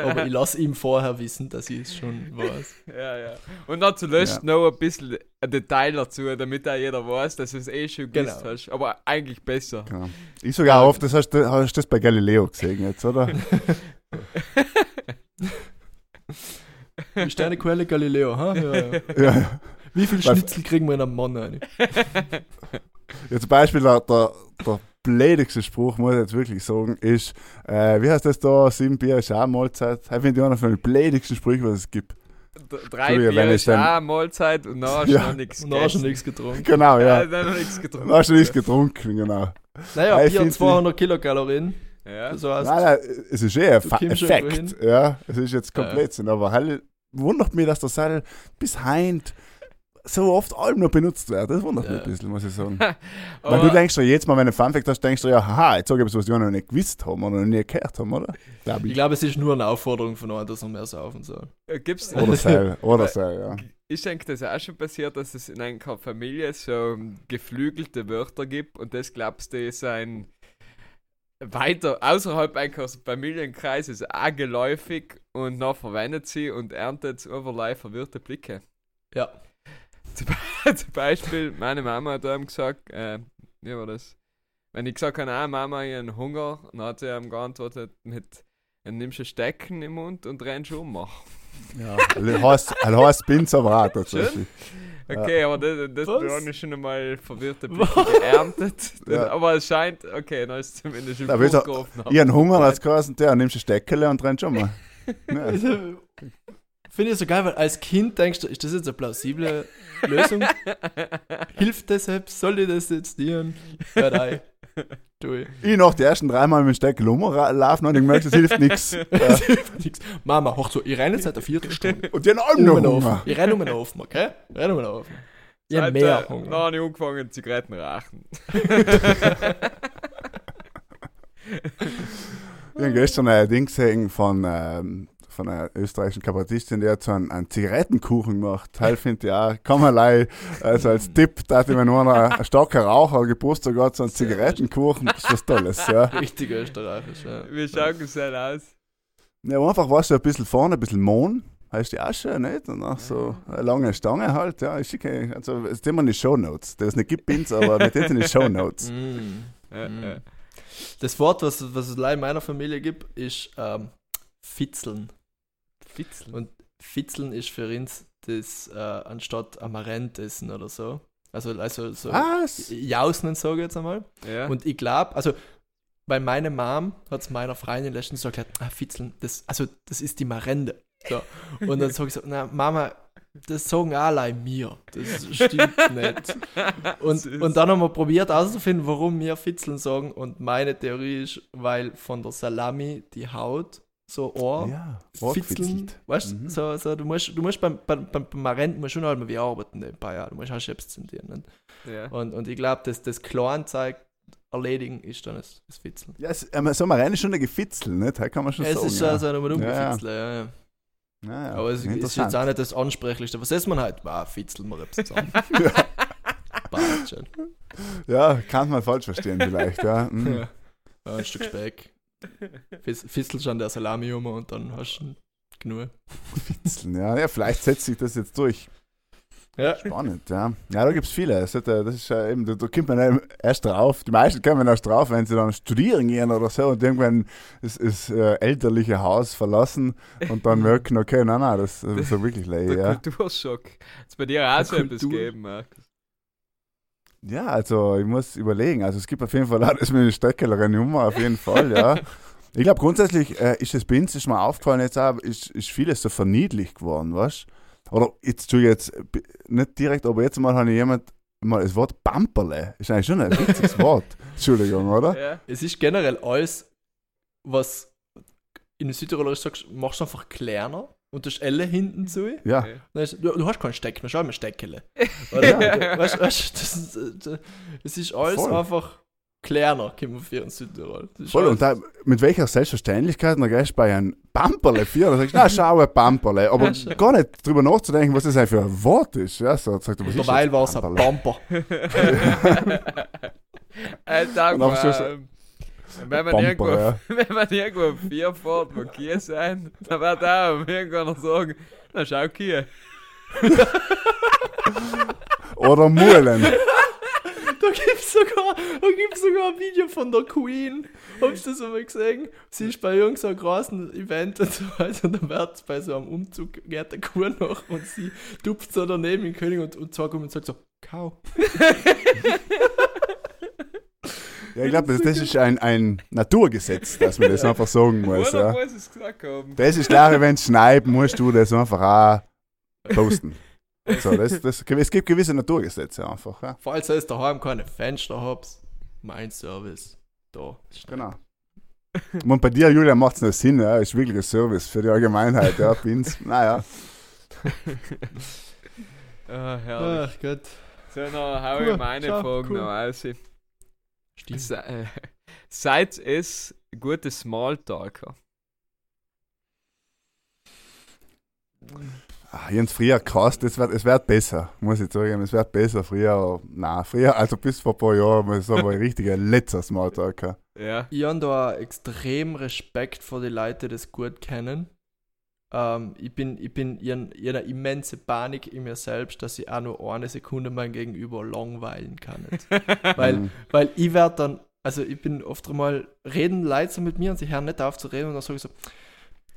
aber [laughs] ich lasse ihm vorher wissen, dass ich es schon weiß. [laughs] ja, ja. Und dann zuletzt Ja. noch ein bisschen ein Detail dazu, damit auch jeder weiß, dass du es eh schon gewusst Genau. hast. Aber eigentlich besser. Genau. Ich sogar oft, das hast du hast du das bei Galileo gesehen jetzt, oder? [laughs] Die Sternequelle Galileo, ha? Ja, ja. ja. Wie viel Schnitzel kriegen wir in einem Mann rein? Ja, zum Beispiel der, der, der blödigste Spruch, muss ich jetzt wirklich sagen, ist, äh, wie heißt das da, sieben Bier ist auch Mahlzeit. Ich finde ich einer von den blödigsten Sprüchen, was es gibt. d- drei Bier wenn ich ist auch Mahlzeit und dann hast du Ja. noch nichts Und dann hast du gegessen. nichts getrunken. Genau, Ja, ja. dann noch nichts getrunken. Da hast du nichts getrunken, genau. Naja, Ich Bier find's 200 Kilokalorien. Ja. Das heißt, Nein, nein, es ist eh ein Effekt. Ja, es ist jetzt Ja. komplett Sinn. Aber halt wundert mich, dass der Seil bis heint so oft allem noch benutzt wird. Das wundert mich Ja. ein bisschen, muss ich sagen. [laughs] Weil Aber du denkst ja jetzt mal, wenn du einen Funfact hast, denkst du ja, haha, jetzt sag ich etwas, was die anderen nicht gewusst haben oder noch nie gehört haben, oder? Glaub ich ich. glaube, es ist nur eine Aufforderung von einem, dass er mehr saufen soll. äh, gibt's Oder Seil, oder Seil, ja. Ich denke, das ist auch schon passiert, dass es in einer Familie so ähm, geflügelte Wörter gibt und das glaubst du ist ein weiter außerhalb eines Familienkreises auch geläufig und noch verwendet sie und erntet overlei verwirrte Blicke. Ja. Zum, Be [laughs] zum Beispiel, meine Mama hat ihm gesagt, äh, wie war das? Wenn ich gesagt habe, ah, Mama, ich habe Hunger, dann hat sie ihm geantwortet mit, dann nimmst du ein Stecken im Mund und rennst um. ja. Er er heißt Binz am Rad tatsächlich. Okay, aber das, das ich schon einmal verwirrte Blicke geerntet. [laughs] Ja. Aber es scheint, okay, dann ist es zumindest im Da willst du- Buch gerufen. Ich habe Hunger, als geheißen, der nimmst du Steckele und rennst schon [laughs] mal. Ja. Finde ich so geil, weil als Kind denkst du, ist das jetzt eine plausible Lösung? [laughs] Hilft das selbst? Soll ich das jetzt dienen? Ja, nein. Tu ich. Ich noch die ersten dreimal mit dem Steckel rumlaufen und ich merke, das hilft nichts. [laughs] Ja. Das hilft nichts. Mama, hoch so, ich renne jetzt seit einer Viertelstunde. Und die haben alle noch den Hunger. Ofen. Ich renne um den Ofen, okay? Ich renne um den Ofen. Ich habe mehr äh, Hunger. Habe ich angefangen, Zigaretten rauchen. [laughs] Ich habe gestern ein Ding gesehen von, ähm, von einer österreichischen Kabarettistin, die hat so einen, einen Zigarettenkuchen gemacht. Teil finde ich auch, kann man leider, also als Tipp, da hat mir nur einer, ein starker Raucher Geburtstag hat, so einen Zigarettenkuchen, das ist was Tolles, ja. [laughs] Richtig österreichisch, ja. Wir schauen gesehen aus. Ja, einfach warst du ein bisschen vorne, ein bisschen Mohn, heißt die Asche, nicht? Und auch so eine lange Stange halt, ja, ich schicke, also, das sind in die Shownotes, das nicht gibt Pins, aber mit denen in die Shownotes. [laughs] Mm. Ja, Mm. ja. Das Wort, was, was es leider in meiner Familie gibt, ist ähm, Fitzeln. Fitzeln. Und Fitzeln ist für uns das äh, anstatt Amarant essen oder so. Also, also so Was? Jausen, sage ich jetzt einmal. Ja. Und ich glaube, also bei meiner Mom hat es meiner Freundin letztens so erklärt, ah, Fitzeln, das, also das ist die Marende. So. Und dann sage ich so, na Mama, das sagen alle mir. Das stimmt [laughs] nicht. Und, Süß. und dann haben wir probiert herauszufinden, warum wir Fitzeln sagen. Und meine Theorie ist, weil von der Salami die Haut so Ohr Ja, Fitzeln, wortgefitzelt. weißt Mhm. so, so, du musst, du musst beim, beim, beim, beim Marent musst du schon einmal wie arbeiten nebenbei, ja. du musst auch Chefs zentrieren. Nicht? ja. Und, und ich glaube, dass das Kleinzeug erledigen ist dann das, das Fitzeln. Ja, es, ähm, so mal rein ist schon ein Gefitzel, nicht? Da kann man schon es sagen. ist ja. schon so ein Ja, ja. Ja, ja. Ja, ja. Aber es ist jetzt auch nicht das Ansprechlichste. Was essen wir halt? Ah, Fitzeln wir etwas zusammen. [laughs] [laughs] Schon. Ja, kann man falsch verstehen vielleicht, ja. Mhm. Ja. Ja, ein Stück Speck. Fis- Fistelst an der Salami um und dann hast du genug. Fitzeln, ja. ja, vielleicht setzt sich das jetzt durch. Ja. Spannend, ja. Ja, da gibt es viele. Das ist, äh, das ist äh, eben, da, da kommt man eben erst drauf. Die meisten kommen erst drauf, wenn sie dann studieren gehen oder so und irgendwann das, das äh, elterliche Haus verlassen und dann [laughs] merken, okay, nein, nein, das das ist so wirklich leid, Der ja. Kulturschock. Ist bei dir auch Der so etwas Kultur- geben, Markus? Ja, also ich muss überlegen. Also es gibt auf jeden Fall auch [laughs] das mit den Steckeleren Nummer, auf jeden Fall, ja. Ich glaube grundsätzlich äh, ist das Binz, ist mir aufgefallen jetzt auch, ist, ist vieles so verniedlicht geworden, weißt Oder jetzt tu ich jetzt nicht direkt, aber jetzt mal habe ich jemand mal das Wort Pamperle. Ist eigentlich schon ein witziges [laughs] Wort. Entschuldigung, oder? Ja. Es ist generell alles, was in Südtirolerisch sagst, machst du einfach kleiner und du hast Elle hinten zu. Ja. Okay. Ist, du, du hast keinen Stecken, du hast immer Steckele. [laughs] Oder? Ja. weißt, weißt, das, ist, äh, es ist alles Voll. einfach kleiner, kommen wir für in Südtirol. Das Voll, und da, mit welcher Selbstverständlichkeit dann gehst du bei einem Pamperle vier und sagst, na schau, ein Pamperle, aber Ja, gar nicht drüber nachzudenken, was das eigentlich für ein Wort ist. Ja, so, sagt, was Dabei war es ein Pamperle? Bumper. Alter, [laughs] Und auch so- ähm, wenn man Bumper, irgendwo, ja. [laughs] wenn man irgendwo vier fährt, wo Kier sein, dann wird auch irgendwann noch sagen, na schau Kier. [laughs] Oder Mulen. [laughs] Da gibt es sogar, da gibt's sogar ein Video von der Queen. Hast du das einmal gesehen? Sie ist bei irgend so einem großen Event und so weiter. Und dann wird bei so einem Umzug, geht der Kuh noch und sie tupft so daneben den König und, und sagt und sagt so, Kau. Ja, ich glaube, das, das ist ein, ein Naturgesetz, dass man das einfach sagen muss. Oder Ja. muss es gesagt haben? Das ist klar, wenn es schneit, musst du das einfach auch posten. So, das, das, es gibt gewisse Naturgesetze einfach. Ja? Falls ihr daheim keine Fenster habt, mein Service. Da. Genau. Und bei dir, Julia, macht es nicht Sinn, ja? ist wirklich ein Service für die Allgemeinheit, ja, Pins. Naja. Ah, herrlich. Ach Gott. So, noch hau Cool, ich meine ciao, Fragen cool. noch aus. Stimmt. Se, äh, [laughs] seid es gute Smalltalker? Ah, Jens, früher krass, das wird, es wird besser, muss ich sagen. Es wird besser früher. Nein, früher, also bis vor ein paar Jahren, muss ich sagen, war ich richtiger [laughs] letzter Smalltalker. Ja. Ich habe da extrem Respekt vor die Leute, die das gut kennen. Ähm, ich bin, ich bin ich hab- ich hab eine immense Panik in mir selbst, dass ich auch nur eine Sekunde mein Gegenüber langweilen kann. [laughs] Weil, Mhm. weil ich werde dann, also ich bin oft einmal, reden Leute so mit mir und sie hören nicht auf zu reden und dann sage ich so,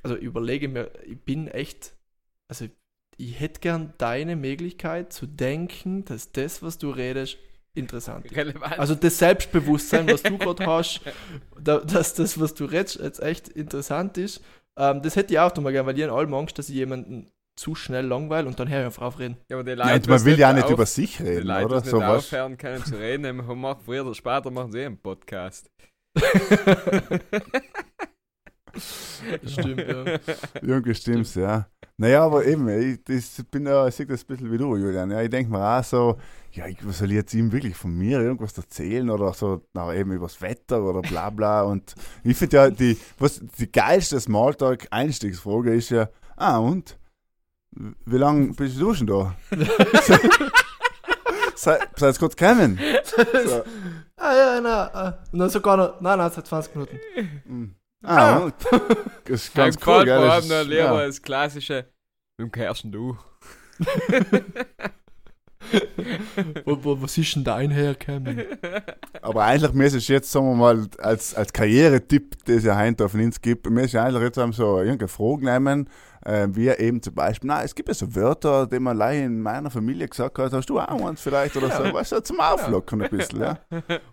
also überlege mir, ich bin echt, also ich hätte gern deine Möglichkeit zu denken, dass das, was du redest, interessant ist. Relevant. Also das Selbstbewusstsein, was du [laughs] gerade hast, da, dass das, was du redest, jetzt echt interessant ist, ähm, das hätte ich auch mal gerne, weil ich habe allem Angst, dass ich jemanden zu schnell langweile und dann höre ich einfach auf reden. ja, aber die Ja, Leute, und man will ja auch nicht auf- über sich Die reden, Leute, oder? die So nicht aufhören können zu reden, haben- früher oder später machen sie eh einen Podcast. [laughs] [laughs] Stimmt, ja. Irgendwie stimmt's, ja. Naja, aber eben, ich das bin ja, ich sehe das ein bisschen wie du, Julian. Ja, ich denke mir auch so, ja, ich, was soll ich jetzt ihm wirklich von mir irgendwas erzählen oder so, na, eben übers Wetter oder bla bla. Und ich finde ja, die, was, die geilste Smalltalk-Einstiegsfrage ist ja, ah, und? Wie lange bist du schon da? [laughs] Sei, seid kurz gekommen? [laughs] So. Ah ja, nein, und dann sogar noch, nein, nein, seit 20 Minuten. Ah? [laughs] Das ist ganz Dann cool, gell? Das ist- lieber ja. das klassische, wem gehörst denn du? [laughs] was ist denn dein hergekommen? Aber eigentlich müsste ich jetzt, sagen wir mal, als, als Karrieretipp, den es ja heute auf Linz gibt, müsste ich eigentlich jetzt so irgendeine Frage nehmen, äh, wie eben zum Beispiel, na, es gibt ja so Wörter, die man leider in meiner Familie gesagt hat, hast du auch eins vielleicht oder so, weißt du, zum Auflockern ein bisschen, ja.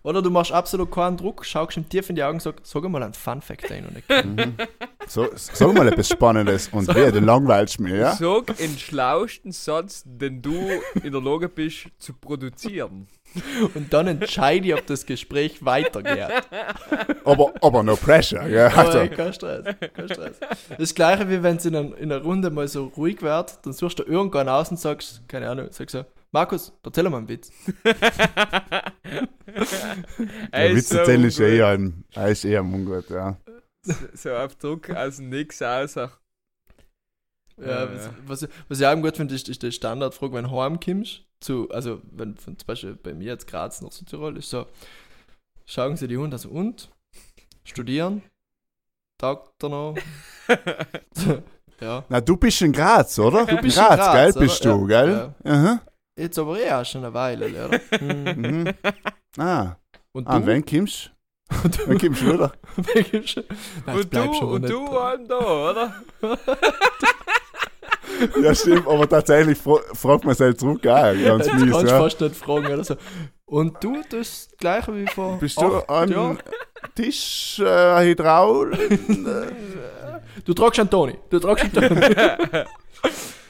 Oder du machst absolut keinen Druck, schaust ihm tief in die Augen und sagst, sag mal einen Fun-Fact, nicht kenne. Mhm. So, sag mal etwas Spannendes und wer, den langweilst mir, ja? Sag den schlauesten Satz, den du in der Lage bist zu produzieren. Und dann entscheide ich, ob das Gespräch weitergeht. Aber, aber no pressure, ja. Also, kein Stress, kein Stress. Das gleiche wie wenn es in, einer- in einer Runde mal so ruhig wird, dann suchst du irgendwann aus und sagst, keine Ahnung, sagst so, Markus, erzähl mal einen Witz. [laughs] der Witz erzählen ist ja eher ein, er ist eher ungut, ja. So auf Druck aus dem Nix aus. Ja, was, ja. was, was ich auch gut finde, ist, ist die Standardfrage, wenn du heimkommst, zu, also wenn von, zum Beispiel bei mir jetzt Graz nach Südtirol ist so, schauen sie die Hunde also und, studieren, taugt er noch, [laughs] ja, Na, du bist in Graz, oder? Du bist Graz, in Graz, gell, oder? bist du, Ja, gell? Aha. jetzt aber eh auch schon eine Weile, oder? Hm. [laughs] Mhm. Ah, Und ah du? wenn kommst Und du? kommst du wieder? Nein, Und du, und du allem da, oder? [laughs] [laughs] Ja, stimmt, aber tatsächlich fra fragt man sich zurück auch ganz Du mies, kannst ja. fast nicht fragen oder so. Und du, das gleiche wie vor Bist du an Jahren? Tisch, äh, Hydraul? Du tragst einen Toni. Du tragst einen Toni. [laughs]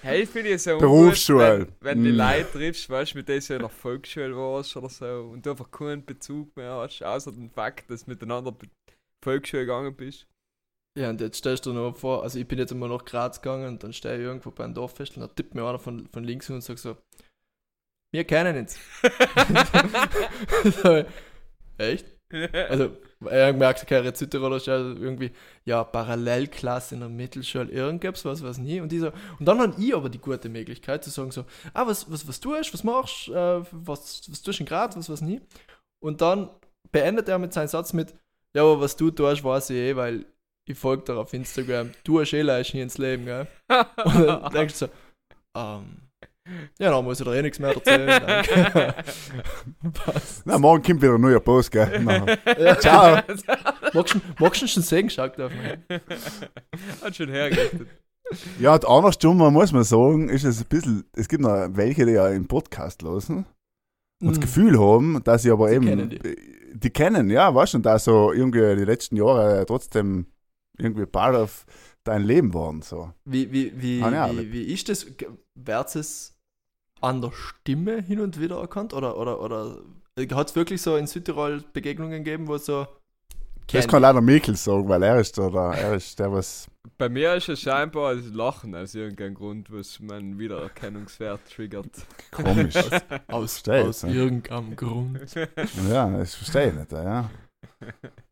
Hey, ich finde es so Berufsschule. ungut, wenn, wenn die Mm. Leute triffst, weißt du, mit denen du in der Volksschule warst oder so und du einfach keinen Bezug mehr hast, außer dem Fakt, dass du miteinander Volksschule gegangen bist. Ja, und jetzt stellst du dir noch vor, also ich bin jetzt immer nach Graz gegangen und dann stehe ich irgendwo beim Dorffest und dann tippt mir einer von, von links und sagt so, wir kennen uns. [laughs] [laughs] so, echt? Also, er gemerkt, okay, Südtiroler ja irgendwie, ja, Parallelklasse in der Mittelschule, irgendwas, was, was nie. Und, die so, und dann habe ich aber die gute Möglichkeit zu sagen so, ah, was, was, was tust, was machst, äh, was, was tust du in Graz, was, was nie. Und dann beendet er mit seinem Satz mit, ja, aber was du tust, weiß ich eh, weil ich folge dir auf Instagram, du hast eh leicht hier ins Leben, gell? Und dann [laughs] denkst du so, ähm, ja, dann muss ich dir eh nichts mehr erzählen, danke. [laughs] Passt. Na, morgen kommt wieder ein neuer Post, gell? [laughs] Nachher. Ja, Ciao. Magst du magst du schon sehen, schaut auf mich. Hat schon hergerichtet. Ja, und andersrum muss man sagen, ist es ein bisschen, es gibt noch welche, die ja im Podcast losen und das Mhm. Gefühl haben, dass sie aber Sie eben, kennen die. die kennen, ja, weißt du, und da so irgendwie die letzten Jahre trotzdem irgendwie part of dein Leben waren, so. Wie, wie, wie, Ah, ja, wie, wie ist das? wird es an der Stimme hin und wieder erkannt? Oder, oder, oder hat es wirklich so in Südtirol Begegnungen gegeben, wo so. Das kann leider Mikkel sagen, weil er ist der, der, er ist der, was. Bei mir ist es scheinbar das Lachen aus irgendeinem Grund, was meinen Wiedererkennungswert triggert. Komisch. [laughs] Aus, aus ja. irgendeinem Grund. ja, das verstehe ich nicht, ja. [laughs]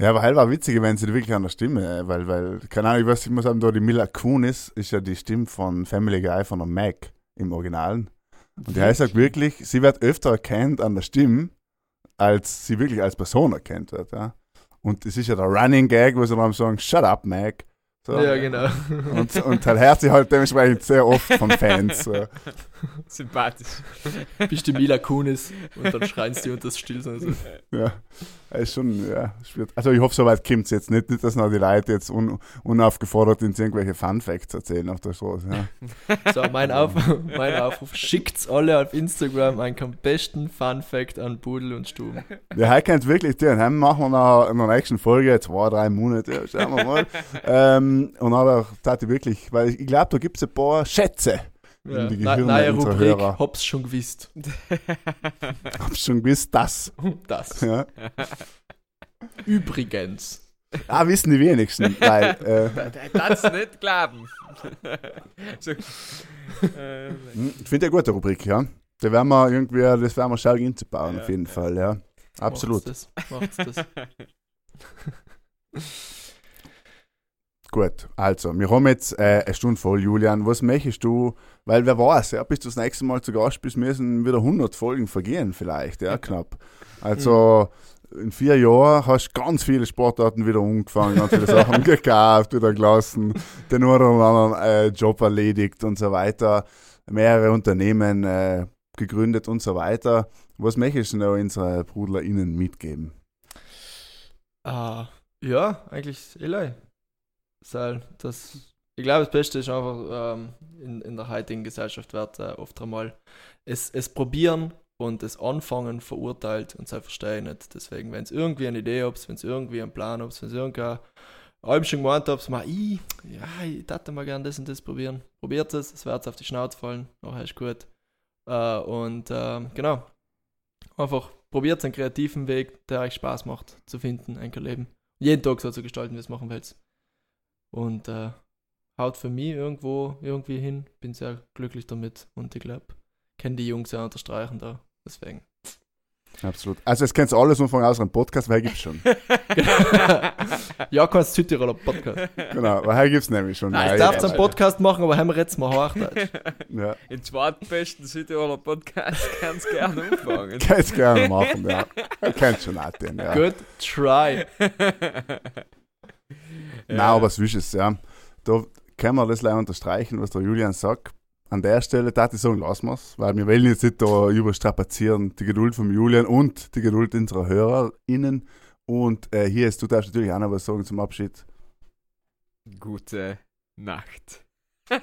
Ja, aber halt war witzig, wenn sie wirklich an der Stimme, äh, weil, weil, keine Ahnung, ich weiß, ich muss sagen, da die Mila Kunis ist ja die Stimme von Family Guy von der Mac im Originalen. Und die heißt halt wirklich, sie wird öfter erkannt an der Stimme, als sie wirklich als Person erkannt wird, ja. Und es ist ja der Running Gag, wo sie dann sagen, shut up, Mac. So. Ja, genau. Und, und halt hört sie halt dementsprechend sehr oft von Fans. So. [laughs] [laughs] Sympathisch. Bist du Mila Kunis und dann schreien sie unter das Still. So. Ja, ist schon, ja, schwierig. Also ich hoffe, soweit kommt es jetzt nicht, nicht, dass noch die Leute jetzt un, unaufgefordert uns irgendwelche Fun Facts erzählen auf der Straße. Ja. [laughs] So, mein, auf, mein Aufruf: schickt's alle auf Instagram einen besten Fun Fact an Pudel und Stuben. Ja, heute könnt wirklich tun. Heute machen wir noch in der nächsten Folge, zwei, drei Monate, ja, schauen wir mal. [laughs] ähm, und dann tat ich wirklich, weil ich, ich glaube, da gibt es ein paar Schätze. Ja. die Gehirne Neue Rubrik, Hörer. hab's schon gewusst. [laughs] Hab schon gewusst, das. [laughs] Das. Ja. [laughs] Übrigens. Ah, wissen die wenigsten, weil, äh, Das nicht glauben. so, äh, hm, ich finde eine gute Rubrik, ja. Da werden wir irgendwie, das werden wir schauen, einzubauen, Ja, auf jeden ja. Fall, ja. Absolut. Macht's das. Macht's das. Gut, also, wir haben jetzt äh, eine Stunde voll, Julian. Was möchtest du, weil wer weiß, ja, bis du das nächste Mal zu Gast bist, müssen wieder 100 Folgen vergehen, vielleicht, ja, knapp. Also, in vier Jahren hast du ganz viele Sportarten wieder umgefangen, ganz viele Sachen [laughs] gekauft, wieder gelassen, den einen oder anderen äh, Job erledigt und so weiter, mehrere Unternehmen äh, gegründet und so weiter. Was möchtest du noch unseren BrudlerInnen mitgeben? Ah, ja, eigentlich Eli. Sal, das, ich glaube, das Beste ist einfach ähm, in, in der heutigen Gesellschaft wird äh, oft einmal es, es probieren und das Anfangen verurteilt und das verstehe ich nicht. Deswegen, wenn es irgendwie eine Idee habt, wenn es irgendwie einen Plan habt, wenn es irgendein halb schon gemeint habt, mal, ich, ja, ich hätte mal gern das und das probieren. Probiert es, es wird auf die Schnauze fallen, nachher ist gut. Äh, und ähm, genau, einfach probiert einen kreativen Weg, der euch Spaß macht, zu finden, ein Leben. Jeden Tag so zu gestalten, wie es machen willst. Und äh, haut für mich irgendwo irgendwie hin. Bin sehr glücklich damit und ich glaube, kenne die Jungs ja unterstreichen da. Deswegen. Absolut. Also, es kennst du alles nur von aus einem Podcast, weil gibt's schon. [laughs] ja, kannst Südtiroler Podcast. genau, weil hier gibt's nämlich schon. Nein, ich darf einen Podcast machen, aber haben wir jetzt mal Hochdeutsch. Ja. Den zweitbesten Südtiroler Podcast [laughs] kannst du gerne anfangen. Kannst gerne machen, ja. Kannst schon auch den, ja. Good try. [laughs] Nein, aber es ist ja. Da können wir das leider unterstreichen, was der Julian sagt. An der Stelle darf ich sagen, lassen wir es, weil wir wollen jetzt nicht da überstrapazieren, die Geduld von Julian und die Geduld unserer HörerInnen. Und äh, hier ist, du darfst natürlich auch noch was sagen zum Abschied. Gute Nacht. [laughs]